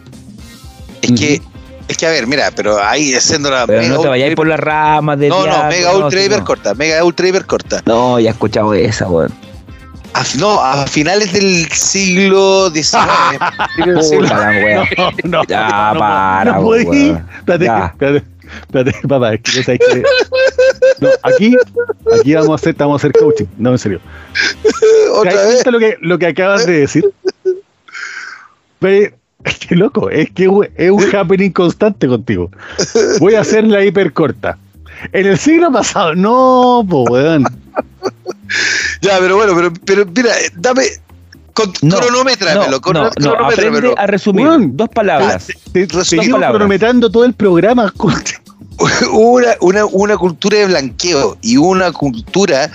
es que, es que, a ver, mira, pero ahí haciendo la Pero mega no te vayáis por las ramas de No, no, mega no, ultra hiper no. corta, mega ultra hiper corta. No, ya he escuchado esa, weón. A, no, a finales del siglo XIX. <laughs> No, no, Ya, no, para, no podí. weón. Espérate, espérate, espérate, <laughs> papá, es que yo sé que- No, aquí, aquí vamos a hacer, vamos a hacer coaching. No, en serio. <laughs> ¿Te Otra vez. lo que, lo que acabas de decir? Pero, es que loco, es que es un happening constante contigo. Voy a hacer la hiper corta. En el siglo pasado, no, po, weón. Ya, pero bueno, pero, pero mira, dame. Con, No, cronométramelo, no, no, no, aprende a resumir. Dos palabras. Te, te palabras. cronometrando todo el programa. <laughs> una, una, una cultura de blanqueo y una cultura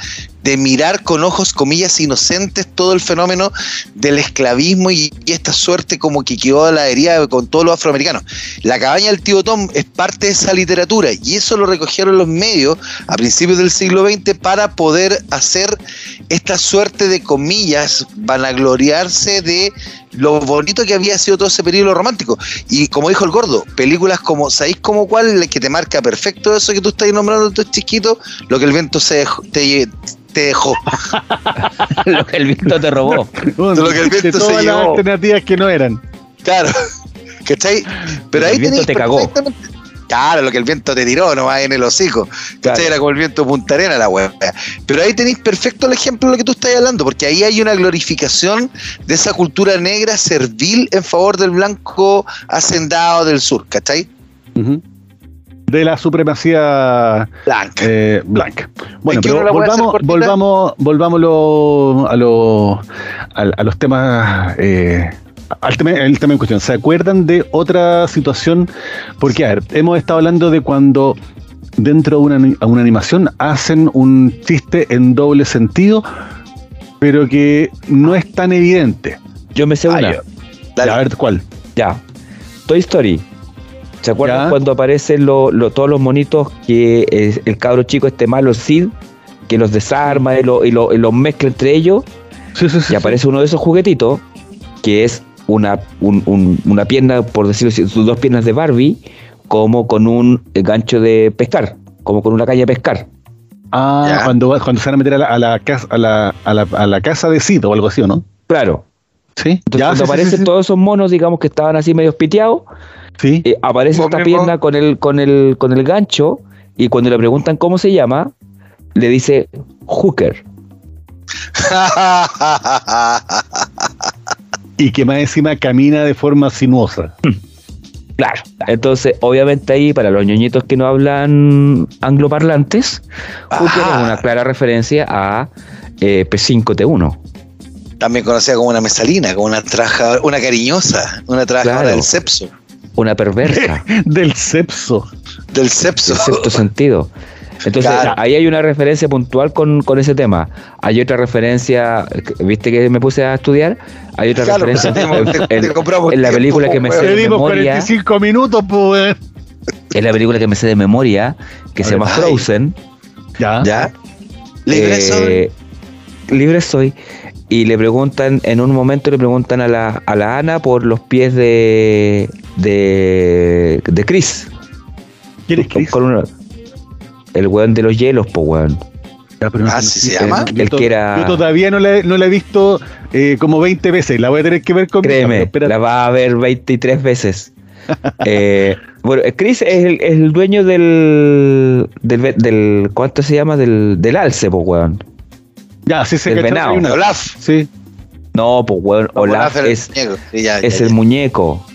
de mirar con ojos, comillas, inocentes todo el fenómeno del esclavismo y, esta suerte como que quedó a la herida con todos los afroamericanos. La cabaña del tío Tom es parte de esa literatura y eso lo recogieron los medios a principios del siglo XX para poder hacer esta suerte de comillas, vanagloriarse de lo bonito que había sido todo ese periodo romántico. Y como dijo el gordo, películas como, ¿sabéis como cuál? Que te marca perfecto eso que tú estás nombrando, tu chiquito, lo que el viento se te, te dejó. <laughs> Lo que el viento te robó. Weón, lo que el de viento se todas las llevó. alternativas que no eran. Claro. ¿Cachai? Pero El ahí viento tenéis te cagó. perfectamente- Claro, lo que el viento te tiró nomás en el hocico. ¿Cachai? Claro. Era como el viento Punta Arena la weá. Pero ahí tenéis perfecto el ejemplo de lo que tú estás hablando, porque ahí hay una glorificación de esa cultura negra servil en favor del blanco hacendado del sur, ¿cachai? Ujú. De la supremacía Blanca. eh, blanca. Bueno, pero volvamos, volvamos, volvámoslo a, lo- a, a los temas, eh, al tema, el tema en cuestión. ¿Se acuerdan de otra situación? Porque, a ver, hemos estado hablando de cuando dentro de una, una animación hacen un chiste en doble sentido, pero que no es tan evidente. Yo me sé Ah, una. A ver, ¿cuál? Ya. Toy Story. ¿Se acuerdan Ya. cuando aparecen lo- lo- todos los monitos que es el cabro chico este malo, Sid, que los desarma y, lo- y lo- y los mezcla entre ellos? Sí, sí, sí. Y aparece uno de esos juguetitos, que es una, un- un- una pierna, por decirlo así, sus dos piernas de Barbie, como con un gancho de pescar, como con una caña de pescar. Ah, Ya. cuando, cuando se van a meter a la, a la casa, a la, a la, a la casa de Sid o algo así, ¿o no? Claro. Sí. Entonces, Ya, cuando sí, aparecen sí, sí. todos esos monos, digamos, que estaban así medio piteados, Sí. eh, aparece esta mismo. pierna con el, con el, con el gancho, y cuando le preguntan cómo se llama, le dice Hooker. <laughs> Y que más encima camina de forma sinuosa. Claro. Entonces, obviamente ahí, para los ñoñitos que no hablan angloparlantes, Hooker Ah. es una clara referencia a eh, P5T1. También conocida como una mesalina, como una trabajadora, una cariñosa, una trabajadora Claro. del sepso. Una perversa, <laughs> Del sepso. Del sepso. en cierto sentido. Entonces, Claro. ahí hay una referencia puntual con, con ese tema. Hay otra referencia, viste que me puse a estudiar, hay otra Claro, referencia <laughs> te- en, te- en- te compramos en la tiempo, película que me sé Le de dimos memoria, 45 minutos, pues. es la película que me sé de memoria, que A se ver. llama. Frozen. Ya. ¿Ya? Libre soy. Eh, libre soy. Y le preguntan, en un momento le preguntan a la, a la Ana por los pies de de, de Chris. ¿Quién es Chris? Con una- el weón de los hielos, po weón. Ya, pero no Ah, ¿sí se yo- llama? yo El to- que era- Yo todavía no la, no la he visto eh, como 20 veces. La voy a tener que ver con mi Créeme, espérate. la va a ver 23 veces. <laughs> Eh, bueno, Chris es el, es el dueño del, del, del- ¿Cuánto se llama? Del, del alce, po weón. Ya, sí cachó que venado. hay una- Olaf. Sí. No, pues weón, Olaf era el es, muñeco. Sí, ya, es ya, el ya. muñeco.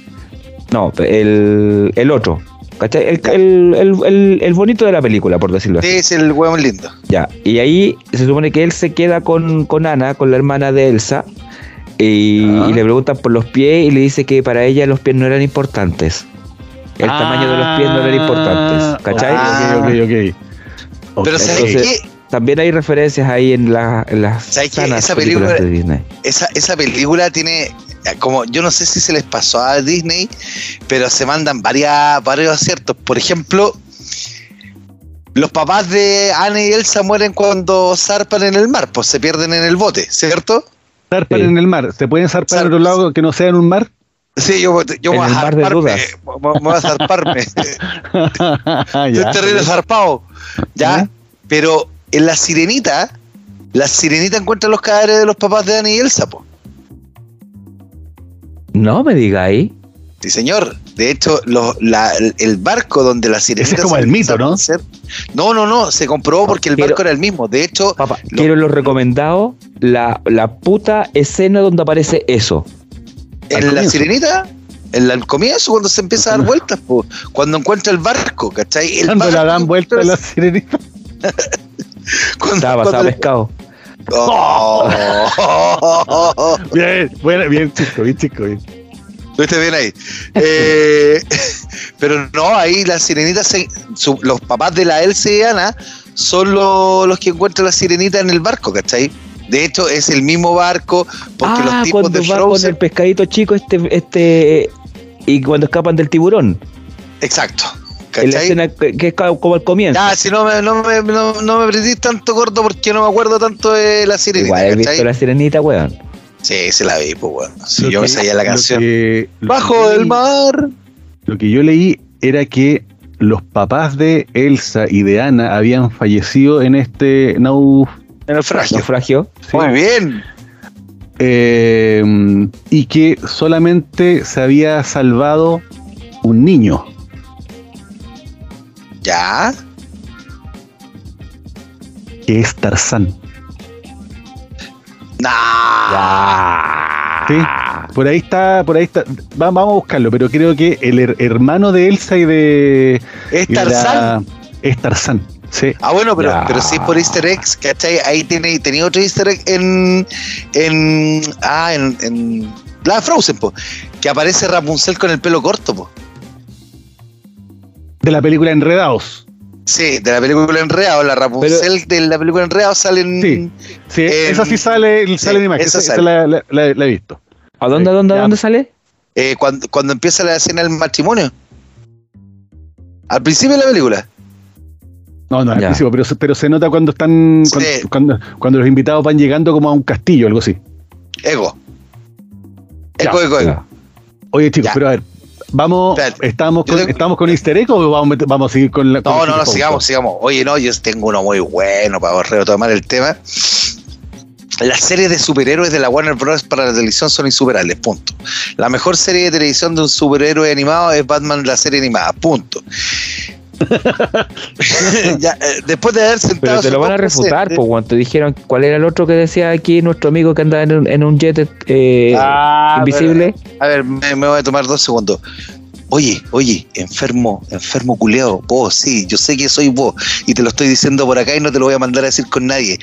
No, el, el otro, ¿Cachai? El, el, el, el- el bonito de la película, por decirlo así. Sí, es el huevón lindo. Ya, y ahí se supone que él se queda con, con Ana, con la hermana de Elsa, y, Ah. y le preguntan por los pies y le dice que para ella los pies no eran importantes. El tamaño de los pies no eran importantes, ¿cachai? Ah. Ok, ok, ok. Ok. Pero ¿sabes qué? También hay referencias ahí en, la- en las ¿Sabes qué? sanas Esa película- de Disney. Esa, esa película tiene, eh, como yo no sé si se les pasó a Disney, pero se mandan varias, varios aciertos. Por ejemplo, los papás de Anna y Elsa mueren cuando zarpan en el mar, pues se pierden en el bote, ¿cierto? Zarpan Sí. en el mar. ¿Se pueden zarpar en otro lado que no sea en un mar? Sí, yo, yo <laughs> voy a zarparme, voy- a zarparme. Estoy terrible zarpado. ¿Ya? ¿Ya? Pero en la sirenita, la sirenita encuentra los cadáveres de los papás de Anna y Elsa, pues. No me diga ahí. Sí, señor. De hecho, lo- la- el- el barco donde la sirenita. Ese es como el mito, ¿no? hacer- No, no, no. Se comprobó porque el barco era el mismo. De hecho, Papá, Lo- quiero los recomendados, la, la puta escena donde aparece eso. en la sirenita, en la- al comienzo, cuando se empieza a dar vueltas, po, cuando encuentra el barco, ¿cachai? El Cuando la barco dan vuelta a la sirenita. <laughs> <laughs> Cuando, Estaba cuando- pescado. Oh. <laughs> Bien, bueno, bien, chico, bien, chico, bien. ¿Viste bien ahí? Eh, <laughs> pero no, ahí la sirenita, se- su- los papás de la Elsa y Ana son lo- los que encuentran la sirenita en el barco, ¿cachai? De hecho, es el mismo barco porque ah, los tipos cuando de va con Frozen. el pescadito chico este, este y cuando escapan del tiburón. Exacto. En la ¿Cachai? escena que, que es como al comienzo. Ya, si no me, no me, no, no me prendís tanto gordo porque no me acuerdo tanto de la sirenita, Igual he visto la sirenita, weón. Sí, se la vi, pues bueno. Si yo que- me sabía la canción. que- Bajo del mar. Lo que yo leí era que los papás de Elsa y de Ana habían fallecido en este nau- En el fragio. Naufragio. sí, Muy bien. eh, y que solamente se había salvado un niño. Ya. que es Tarzán. Nah. Sí, por ahí está, por ahí está. Va- vamos a buscarlo, pero creo que el her- hermano de Elsa y de. Es y de la- Tarzán. es Tarzán, sí. Ah, bueno, pero, Ya. pero sí por Easter eggs, ¿cachai? Ahí tiene, tenía otro Easter egg en. en ah, en. en la Frozen, po. Que aparece Rapunzel con el pelo corto, po. De la película Enredados. Sí, de la película Enredado. La Rapunzel de la película Enredado sale en. Sí. Sí, En- esa sí sale, sale en imagen. esa Esa, la, la- la- la he visto. ¿A dónde, a dónde, a Ya. dónde sale? eh, cuando, cuando empieza la escena del matrimonio. Al principio de la película. No, no, al Ya. principio, pero, se- pero se nota cuando están. Sí. Cuando, cuando, cuando los invitados van llegando como a un castillo, algo así. Ego. Ya, Ego, ego, ego. Ya. Oye, chicos, Ya. pero a ver. Vamos, estamos con, ¿estamos con Easter egg o vamos, vamos a seguir con la. con No, los no, no, sigamos, sigamos. Oye, no, yo tengo uno muy bueno para retomar el tema. Las series de superhéroes de la Warner Bros. para la televisión son insuperables, punto. La mejor serie de televisión de un superhéroe animado es Batman, la serie animada, punto. <laughs> Ya, eh, después de haber sentado. Pero te lo van a refutar, pues cuando te dijeron cuál era el otro que decía aquí nuestro amigo que andaba en un, en un jet eh, Ah, invisible. A ver, me, me voy a tomar dos segundos. Oye, oye, enfermo, enfermo culeado, vos, sí, yo sé que soy vos y te lo estoy diciendo por acá y no te lo voy a mandar a decir con nadie.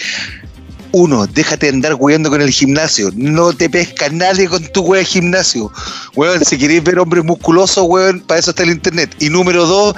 Uno, déjate andar huyendo con el gimnasio. No te pesca nadie con tu wea de gimnasio. Weón, si queréis ver hombres musculosos, weón, para eso está el internet. Y número dos,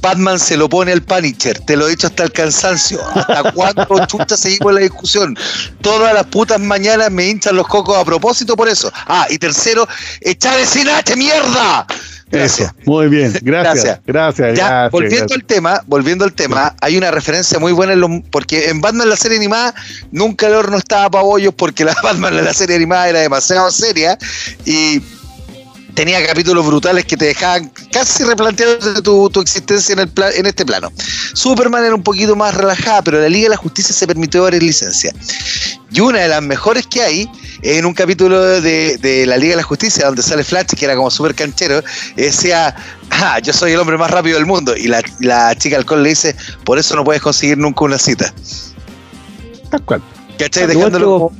Batman se lo pone al Punisher. Te lo he dicho hasta el cansancio. ¿Hasta <laughs> cuándo chucha seguimos la discusión? Todas las putas mañanas me hinchan los cocos a propósito por eso. Ah, y tercero, echar sin H, mierda. Gracias. Eso, muy bien, gracias. Gracias. Gracias, Ya, gracias, volviendo gracias. al tema, volviendo al tema, hay una referencia muy buena en los, porque en Batman la serie animada nunca el horno estaba para bollos porque la <laughs> Batman la serie animada era demasiado seria y tenía capítulos brutales que te dejaban casi replanteando tu, tu existencia en, el pla- en este plano. Superman era un poquito más relajada, pero la Liga de la Justicia se permitió varias licencias. Y una de las mejores que hay es en un capítulo de, de la Liga de la Justicia donde sale Flash, que era como súper canchero, y decía, ah, yo soy el hombre más rápido del mundo. Y la, la chica alcohol le dice, por eso no puedes conseguir nunca una cita. Tal cual. ¿Cachai? Dejándolo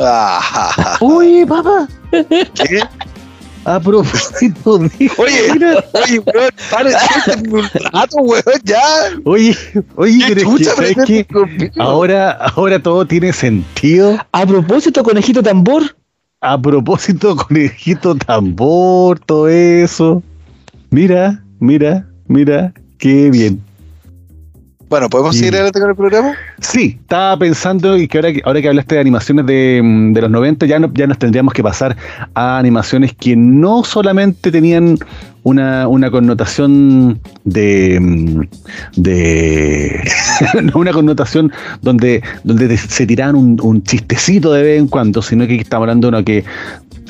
Ah. Oye, papá. ¿Qué? A propósito de. <laughs> Oye, <laughs> oye, weón, pare, suéltame un rato, weón, ya. Oye, oye, ¿Qué pero es que. Ahora, ahora todo tiene sentido. A propósito, conejito tambor. A propósito, conejito tambor, todo eso. Mira, mira, mira, qué bien. Bueno, ¿podemos seguir adelante con el programa? Sí, estaba pensando y que ahora, que ahora que hablaste de animaciones de, mm, de los 90, ya, no, ya nos tendríamos que pasar a animaciones que no solamente tenían una, una connotación de. mm, de <laughs> una connotación donde, donde se tiraban un, un chistecito de vez en cuando, sino que aquí estamos hablando de uno que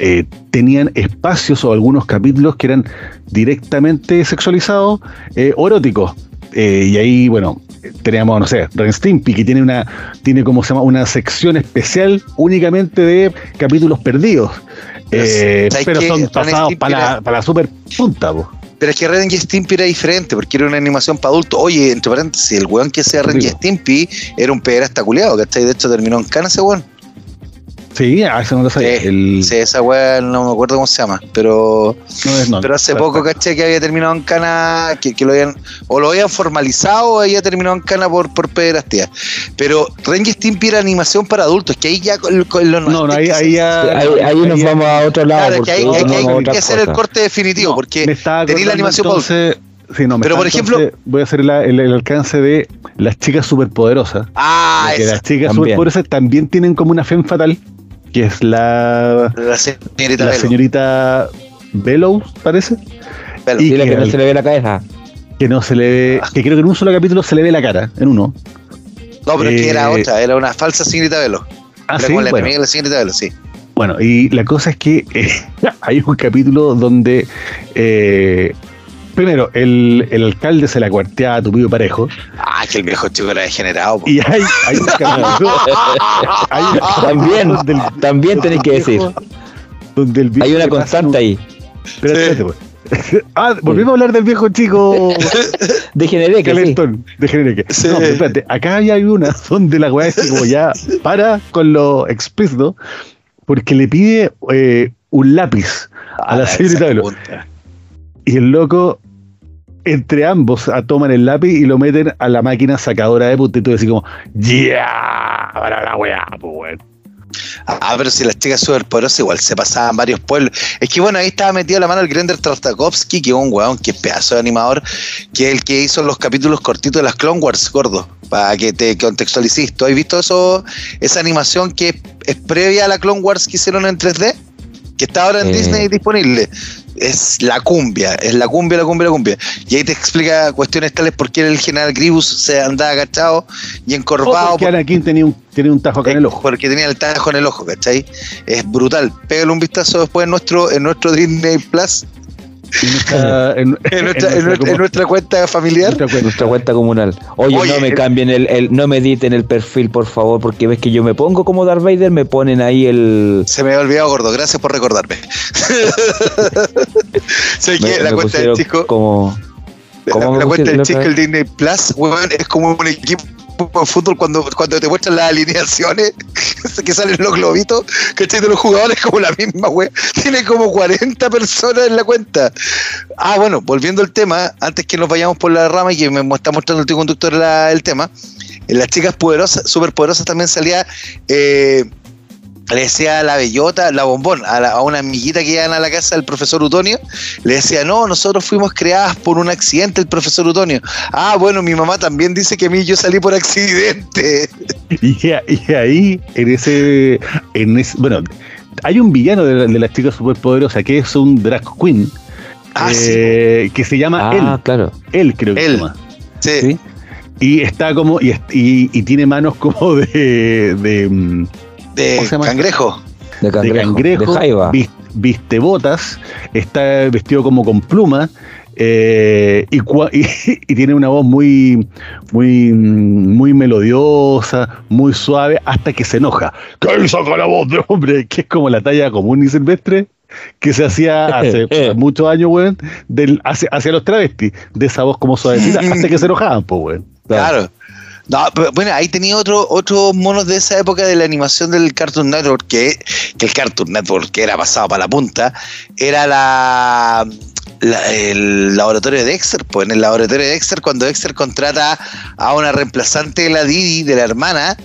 eh, tenían espacios o algunos capítulos que eran directamente sexualizados eh, o eróticos. Eh, y ahí, bueno, teníamos, no sé, Ren Stimpy, que tiene una, tiene como se llama, una sección especial únicamente de capítulos perdidos. Pero, Eh, son pasados para la, para la super punta, po. Pero es que Ren y Stimpy era diferente, porque era una animación para adultos. Oye, entre paréntesis, el weón que hacía Ren y. Stimpy era un pederasta culiado, ¿cachai? De hecho, terminó en cana ese weón. Sí, a eso no lo sabía. Sí, El- Sí, esa weón no me acuerdo cómo se llama, pero no es- no, pero hace poco caché que había terminado en cana, que, que lo habían, o lo habían formalizado o había terminado en cana por, por pederastía. Pero Ren y Stimpy era animación para adultos, que ahí ya con, con los No, no, ahí, 90 ahí ya. Ahí, ahí nos vamos a otro lado. Claro, que porque hay, que hacer el corte definitivo, No, porque tenéis la animación para adultos. entonces, sí, no, me Pero, por ejemplo- entonces- voy a hacer la- el, el alcance de las chicas superpoderosas. Ah, que las chicas también. superpoderosas también tienen como una femme fatal, que es la, la señorita la Velo. señorita Bellows, parece, y- Dile que no se le ve la cabeza. que no se le ve, que creo que en un solo capítulo se le ve la cara, en uno. No, pero es que era Eh, otra, era una falsa señorita Velo. Ah, era sí, la bueno. enemiga de la señorita Velo, sí. Bueno, y la cosa es que eh, <laughs> hay un capítulo donde, eh, primero, el, el alcalde se la cuartea a Tupido Parejo, Ah, que el viejo chico era degenerado. po. y hay, hay un capítulo... hay un capítulo También, donde el- también tenés que decir. donde el viejo Hay una un- constante ahí. Espérate, Sí. espérate, pues. <laughs> Ah, volvimos a hablar del viejo chico Degeneré que sí. calentón de Generique. Sí. No, espérate, acá hay una donde la weá es como ya para con lo explícito, porque le pide eh, un lápiz a la Ah, señorita. Y el loco, entre ambos, a, toman el lápiz y lo meten a la máquina sacadora de punta y tú decís como, yeah, para la weá, pues weón. Ah, pero si las chicas superpoderosas igual se pasaban varios pueblos. Es que bueno, ahí estaba metido la mano el Grender Tartakovsky, que es un weón, que es pedazo de animador, que es el que hizo los capítulos cortitos de las Clone Wars, gordo, para que te contextualices. ¿Tú has visto eso, esa animación que es previa a la Clone Wars que hicieron en 3D? Que está ahora en Eh. Disney disponible. Es la cumbia, es la cumbia, la cumbia, la cumbia. Y ahí te explica cuestiones tales por qué el general Grievous se andaba agachado y encorvado. Porque Anakin tenía un, tenía un tajo acá en el ojo. Porque tenía el tajo en el ojo, ¿cachai? Es brutal. Pégale un vistazo después en nuestro, en nuestro Disney Plus, En nuestra, en, en nuestra, en en nuestra- en nuestra cuenta familiar. nuestra cuenta. Nuestra cuenta comunal. Oye, Oye, no me el- cambien el, el- no me editen el perfil, por favor, porque ves que yo me pongo como Darth Vader, me ponen ahí el. Se me había olvidado, gordo. Gracias por recordarme. <laughs> sé que la cuenta del chico, Como. ¿Cómo la, la cuenta del chico, el Disney Plus, weón, es como un equipo fútbol cuando, cuando te muestran las alineaciones <laughs> que salen los globitos, ¿cachai? De los jugadores como la misma, weón. Tiene como 40 personas en la cuenta. Ah, bueno, volviendo al tema, antes que nos vayamos por la rama y que me está mostrando el tío conductor la- el tema, en las chicas poderosas, super poderosas también salía, eh, le decía a la bellota, la bombón, a, la- a una amiguita que iban a la casa del profesor Utonio, le decía, no, nosotros fuimos creadas por un accidente, el profesor Utonio. Ah, bueno, mi mamá también dice que a mí yo salí por accidente. <laughs> Y, ahí, en ese, en ese. Bueno, hay un villano de, la- de las chicas superpoderosas que es un drag queen. Ah, eh, que se llama Ah, claro. él. Él creo que Él. se llama. sí. ¿sí? Y está como. Y, y tiene manos como de. de, mm, cangrejo. De cangrejo. De, cangrejo. jaiba. viste botas. Está vestido como con pluma. eh, y, cua- <laughs> y, y tiene una voz muy, muy, muy melodiosa, muy suave, hasta que se enoja. Que él saca la voz de hombre, <laughs> que es como la talla común y silvestre que se hacía <laughs> hace muchos años, weón, del, hacia, hacia los travestis, de esa voz como suavecita, hasta que se enojaban, pues, weón. Claro. No, pero bueno, ahí tenía otro, otros monos de esa época de la animación del Cartoon Network, que, que el Cartoon Network, que era pasado para la punta, era la, la- el laboratorio de Dexter. Pues en el laboratorio de Dexter, cuando Dexter contrata a una reemplazante de la Didi, de la hermana,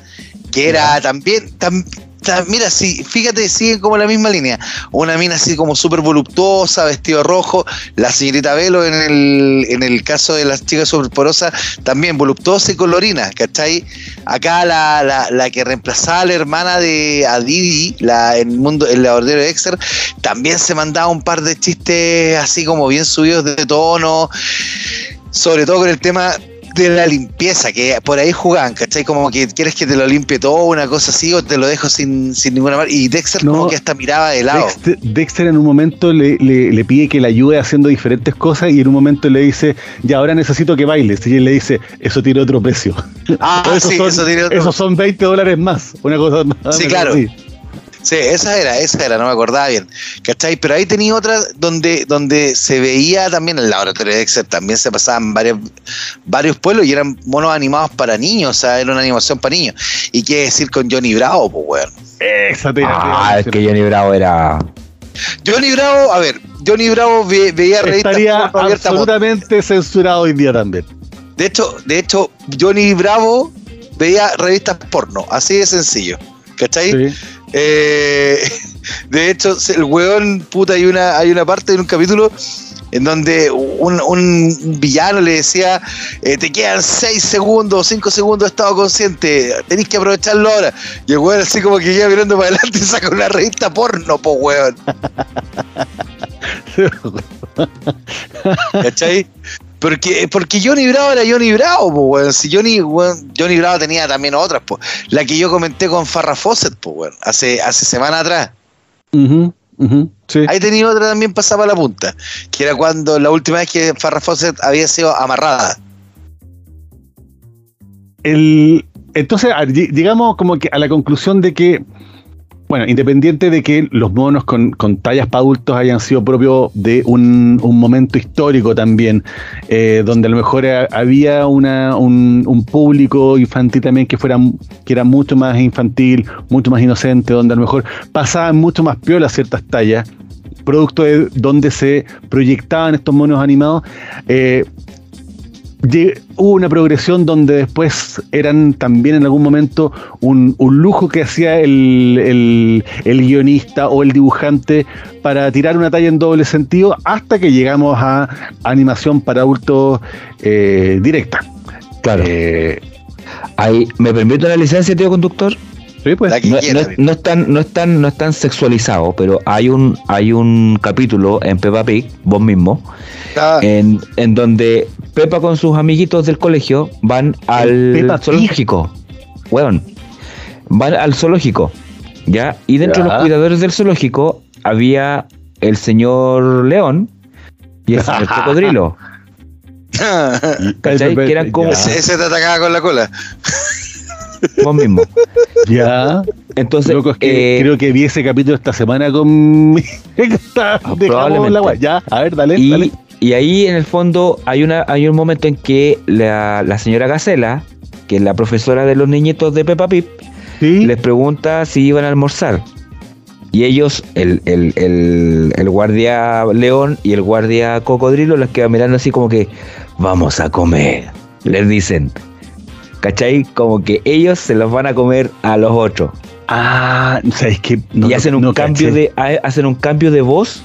que era también, tam- tam- mira, sí, fíjate, siguen como la misma línea. Una mina así como súper voluptuosa, vestido rojo. La señorita Velo en el, en el caso de las chicas superporosas, también voluptuosa y colorina, ¿cachai? Acá la, la, la que reemplazaba a la hermana de a Didi, la, en mundo, el laboratorio de Dexter, también se mandaba un par de chistes así como bien subidos de tono, sobre todo con el tema de la limpieza, que por ahí jugaban, ¿cachai? Como que quieres que te lo limpie todo, una cosa así, o te lo dejo sin, sin ninguna mar. Y Dexter No. como que hasta miraba de lado. Dexter, Dexter en un momento le, le- le pide que le ayude haciendo diferentes cosas y en un momento le dice, ya ahora necesito que bailes. Y él le dice, eso tiene otro precio. Ah, <laughs> esos sí, son, eso tiene otro- esos son 20 dólares más. Una cosa más. Sí, claro. así. Sí, esa era, esa era, no me acordaba bien. ¿Cachai? Pero ahí tenía otra donde, donde se veía también el laboratorio de Dexter, también se pasaban varios, varios pueblos y eran monos animados para niños, o sea, era una animación para niños. Y qué decir con Johnny Bravo, pues weón. Esa te- Ah, es que Johnny Bravo era. Johnny Bravo, a ver, Johnny Bravo ve- veía revistas Estaría absolutamente censurado hoy día también. De hecho, de hecho, Johnny Bravo veía revistas porno, así de sencillo. ¿Cachai? Sí. Eh, de hecho, el weón, puta, hay una, hay una parte en un capítulo en donde un, un villano le decía, eh, te quedan 6 segundos, 5 segundos de estado consciente, tenéis que aprovecharlo ahora. Y el weón así como que iba mirando para adelante y saca una revista porno, po weón. <laughs> ¿Cachai? Porque, porque Johnny Bravo era Johnny Bravo, po, weón. Si Johnny, weón, Johnny Bravo tenía también otras, po. La que yo comenté con Farrah Fawcett, po, weón, hace, hace semana atrás. Sí. Ahí tenía otra también pasaba la punta, que era cuando la última vez que Farrah Fawcett había sido amarrada. El, entonces, llegamos como que a la conclusión de que, bueno, independiente de que los monos con, con tallas para adultos hayan sido propios de un, un momento histórico también, eh, donde a lo mejor ha- había una, un, un público infantil también que fuera que era mucho más infantil, mucho más inocente, donde a lo mejor pasaban mucho más piola ciertas tallas, producto de donde se proyectaban estos monos animados. eh, hubo una progresión donde después eran también en algún momento un, un lujo que hacía el, el- el guionista o el dibujante para tirar una talla en doble sentido hasta que llegamos a animación para adultos eh, directa. Claro. Eh, Ahí, ¿Me permite una licencia, tío conductor? sí, pues. La No, quiera, no- no es tan, no, es tan, no es tan sexualizado, pero hay un, hay un capítulo en Peppa Pig, vos mismo, Ah, en, en donde Peppa con sus amiguitos del colegio van al zoológico. Weón. Van al zoológico. ¿Ya? Y dentro de los cuidadores del zoológico había el señor león y el señor <laughs> cocodrilo. ¿cachai? Que eran como- Ya, ese, ese te atacaba con la cola. <laughs> Vos mismo. ya. Entonces, Loco, es que eh, creo que vi ese capítulo esta semana con mi... <laughs> Está- probablemente. la Ya, a ver, dale, y, dale. Y ahí en el fondo hay una hay un momento en que la, la señora Gacela, que es la profesora de los niñitos de Peppa Pig, Sí. les pregunta si iban a almorzar. Y ellos, el, el, el, el guardia león y el guardia cocodrilo, les quedan mirando así como que, vamos a comer, les dicen. ¿Cachai? Como que ellos se los van a comer a los otros. Ah, ¿sabes qué? y hacen un cambio de ha- hacen un cambio de voz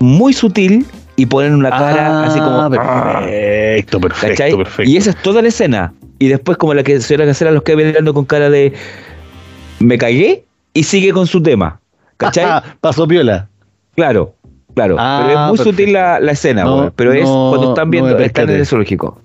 muy sutil y ponen una cara así como Ah, Perfecto, perfecto, ¿cachai? perfecto. Y esa es toda la escena. Y después como la que señora Casera los queda mirando con cara de me cagué y sigue con su tema. ¿Cachai? Ah, <laughs> Pasó piola. claro, claro. Ah, pero es muy perfecto. sutil la, la escena, No, pero es no, cuando están no viendo, me están en el zoológico.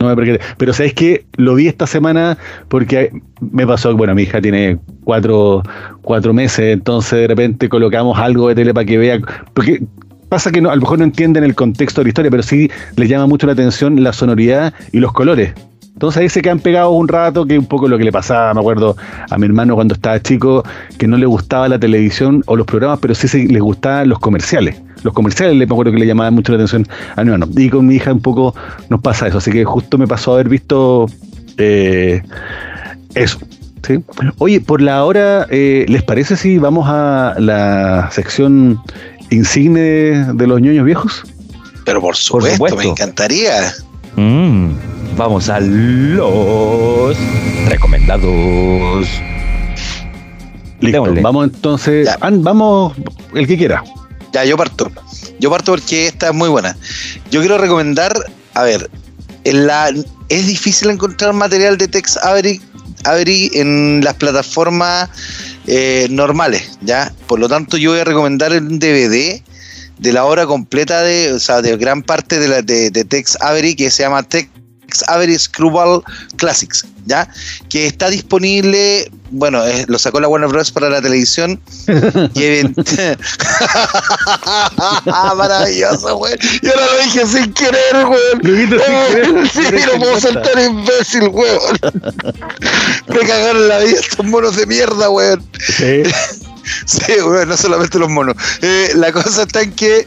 No me percaté. Pero sabes que lo vi esta semana porque me pasó, bueno, mi hija tiene cuatro, cuatro meses, entonces de repente colocamos algo de tele para que vea. Porque pasa que no, a lo mejor no entienden el contexto de la historia, pero sí les llama mucho la atención la sonoridad y los colores. Entonces ahí se quedan pegados un rato, que es un poco lo que le pasaba, me acuerdo, a mi hermano cuando estaba chico, que no le gustaba la televisión o los programas, pero sí se, les gustaban los comerciales. Los comerciales, me acuerdo que le llamaban mucho la atención a mi hermano. Y con mi hija un poco nos pasa eso, así que justo me pasó haber visto Eh, eso. ¿sí? Oye, por la hora, eh, ¿les parece si vamos a la sección insigne de los ñoños viejos? Pero por supuesto, supuesto. me encantaría. Mm, vamos a los recomendados. Listo, Démosle. vamos entonces, an- vamos el que quiera. Ya, yo parto. Yo parto porque esta es muy buena. Yo quiero recomendar, a ver, en la, es difícil encontrar material de Tex Avery, Avery en las plataformas eh, normales, ¿ya? Por lo tanto, yo voy a recomendar un DVD de la obra completa de, o sea, de gran parte de, la, de, de Tex Avery que se llama Tex Avery Screwball Classics, ¿ya? Que está disponible, bueno, eh, lo sacó la Warner Bros. para la televisión y event- <laughs> Maravilloso, güey. Yo no lo dije sin querer, güey. Querer. Sí, no puedo ser tan imbécil, güey. Me cagaron la vida estos monos de mierda, güey. Sí. <laughs> Sí, güey, no solamente los monos. Eh, la cosa está en que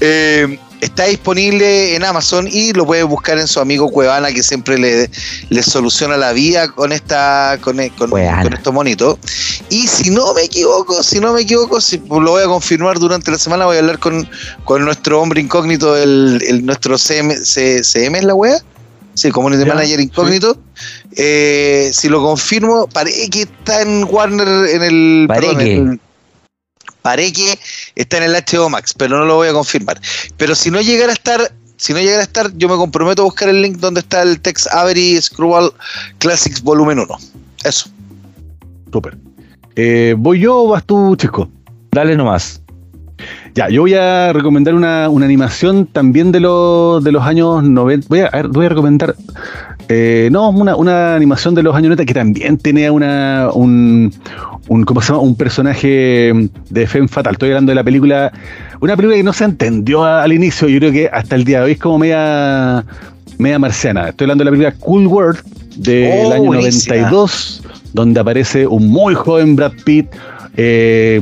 eh, está disponible en Amazon y lo puede buscar en su amigo Cuevana que siempre le, le soluciona la vida con esta con, con, Cuevana. con estos monitos. Y si no me equivoco, si no me equivoco, si, lo voy a confirmar durante la semana, voy a hablar con, con nuestro hombre incógnito, el, el- nuestro CM, C- CM es la wea. Sí, Community Ya, Manager incógnito. Eh, si lo confirmo, parece que está en Warner en el. Parece perdón, que. en el- Parece que está en el HBO Max, pero no lo voy a confirmar. Pero si no llegara a estar, si no llegara a estar, yo me comprometo a buscar el link donde está el Tex Avery Screwball Classics Volumen 1. Eso. Súper. Eh, ¿Voy yo o vas tú, Chisco? Dale nomás. Ya, yo voy a recomendar una, una animación también de, los de los años 90. Voy a, a ver, voy a recomendar. Eh, no, una, una animación de los años 90 que también tenía una, un, un, ¿cómo se llama? un personaje de Femme Fatal. Estoy hablando de la película. Una película que no se entendió a- al inicio. Yo creo que hasta el día de hoy es como media, media marciana. Estoy hablando de la película Cool World del Oh, año buenísima. 92, donde aparece un muy joven Brad Pitt. eh,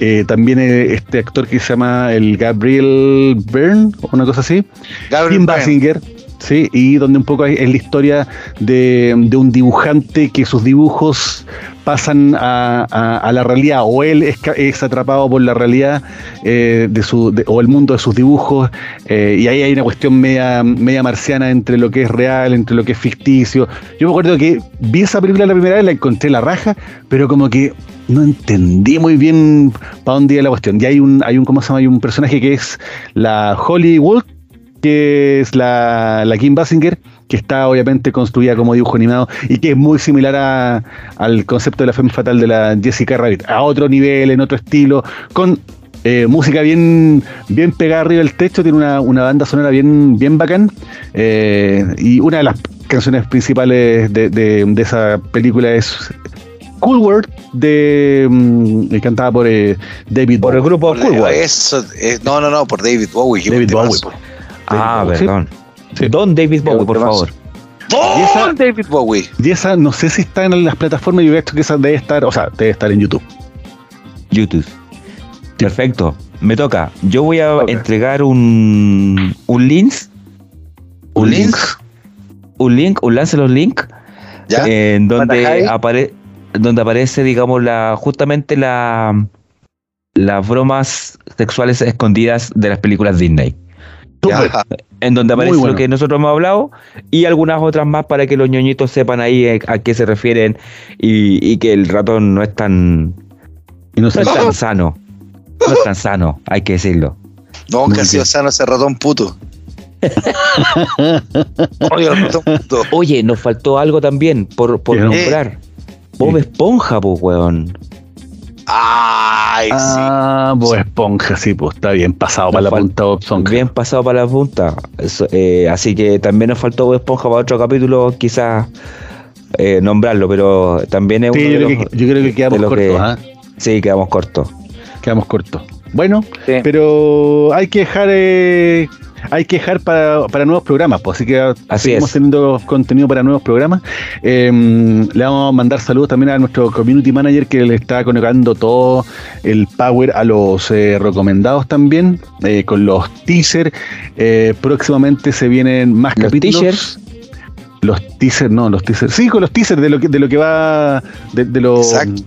eh, también eh, este actor que se llama el Gabriel Byrne, o una cosa así. Gabriel Kim Byrne. Basinger, sí, y donde un poco es la historia de, un dibujante que sus dibujos pasan a, la realidad, o él es, es atrapado por la realidad eh, de su, o el mundo de sus dibujos, eh, y ahí hay una cuestión media, media marciana entre lo que es real, entre lo que es ficticio. Yo me acuerdo que vi esa película la primera vez, la encontré la raja, pero como que no entendí muy bien para dónde iba la cuestión. Y hay un, hay un, ¿cómo se llama? Hay un personaje que es la Hollywood, que es la, la Kim Basinger, que está obviamente construida como dibujo animado y que es muy similar a- al concepto de la Femme Fatal de la Jessica Rabbit, a otro nivel, en otro estilo, con eh, música bien, bien pegada arriba del techo, tiene una, una banda sonora bien, bien bacán, eh, y una de las canciones principales de, de- de esa película es Cool World, de, mm, cantada por eh, David Por el Bowie. grupo Por- Cool World. Eso, eh, no, no, no, por David Bowie. David. Ah, Bowie, perdón. Sí. Don David Bowie, por favor. ¡Oh, Y esa- David Bowie! Y esa no sé si está en las plataformas, yo creo que esa debe estar, o sea, debe estar en YouTube. YouTube. Perfecto. Me toca. Yo voy a entregar un, un link. ¿Un link? Un link, un Lancelot link. ¿Ya? En donde, apare donde aparece, digamos, la justamente la las bromas sexuales escondidas de las películas Disney. Ya. En donde aparece bueno. lo que nosotros hemos hablado y algunas otras más para que los ñoñitos sepan ahí eh, a qué se refieren y, y que el ratón no es tan, Y no es tan sano. No es tan sano, hay que decirlo. No, que ha sido sano ese ratón puto. <laughs> Oye, el ratón puto. Oye, nos faltó algo también por, por nombrar. Bob Esponja, pues, weón. Ay, sí. Ah, Bob Esponja, sí, pues está bien pasado para la punta Bob Esponja. Bien pasado para la punta. Eso, eh, así que también nos faltó Bob Esponja para otro capítulo, quizás eh, nombrarlo, pero también es Sí, uno yo de creo, los- que, yo creo que quedamos cortos, que- ¿ah? Sí, quedamos cortos. Quedamos cortos. Bueno, Sí. pero hay que dejar eh, hay que dejar para, para nuevos programas, pues, así que Así seguimos es. teniendo contenido para nuevos programas. Eh, le vamos a mandar saludos también a nuestro community manager que le está conectando todo el power a los eh, recomendados también, eh, con los teasers. Eh, próximamente se vienen más Los capítulos. teasers. los teasers, no, los teasers, sí, con los teasers de lo que, de lo que va, de, de lo, Exacto.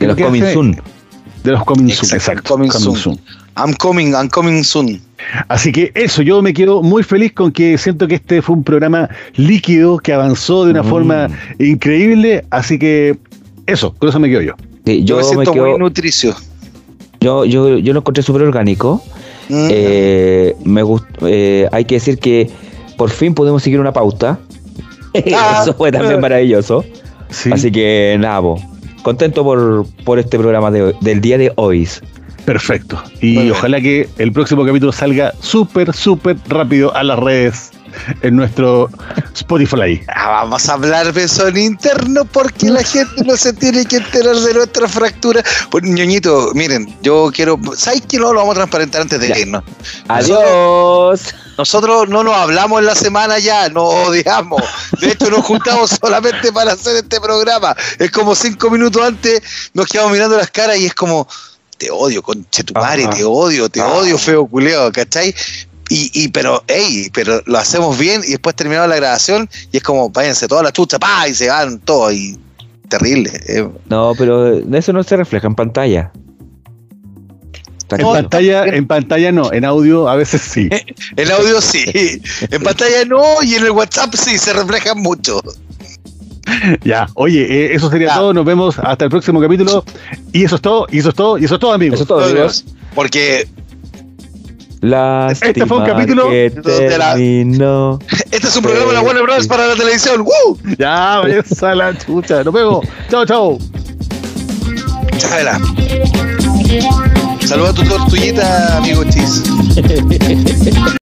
De los coming soon. de los coming soon, Exacto, exacto, coming coming soon. soon. I'm coming, I'm coming soon. Así que eso, yo me quedo muy feliz con que siento que este fue un programa líquido que avanzó de una Mm. forma increíble, así que eso, con eso me quedo yo. Sí, Yo, yo, me me siento muy nutricio. yo, yo, yo lo encontré súper orgánico. Mm. Eh, me gust- eh, hay que decir que por fin pudimos seguir una pauta. <laughs> Ah. Eso fue también maravilloso. Sí, Así que nada, po, contento por, por este programa de, hoy- del día de hoy. Perfecto. Y ojalá que el próximo capítulo salga súper, súper rápido a las redes en nuestro Spotify. Ah, vamos a hablar de eso en interno porque la gente no se tiene que enterar de nuestra fractura. Pues, ñoñito, miren, yo quiero. ¿Sabes que no lo vamos a transparentar antes de Ya. irnos? Adiós. Nosotros no nos hablamos en la semana ya, nos odiamos. De hecho, nos juntamos <laughs> solamente para hacer este programa. Es como cinco minutos antes, nos quedamos mirando las caras y es como, te odio, conchetumare, Ajá. te odio, te Ah. odio, feo culeo, ¿cachai? Y, y pero, hey, pero lo hacemos bien y después terminamos la grabación y es como, váyanse toda la chucha, pa, y se van todos y terrible. eh. No, pero eso no se refleja en pantalla. En pantalla, en pantalla no, en audio a veces sí. <laughs> El audio sí, en pantalla no y en el WhatsApp sí, se reflejan mucho. <laughs> Ya, oye, eh, eso sería Ya. todo. Nos vemos hasta el próximo capítulo. Y eso es todo, y eso es todo, y eso es todo, amigos. Eso es todo, amigos. Porque Lástima Este fue un capítulo que terminó. este es un programa de la Warner Bros. para la televisión. ¡Woo! Ya, esa la chucha. Nos vemos. Chao, chao. Chabela. Saluda a tu tortuguita, amigo Chis. <laughs>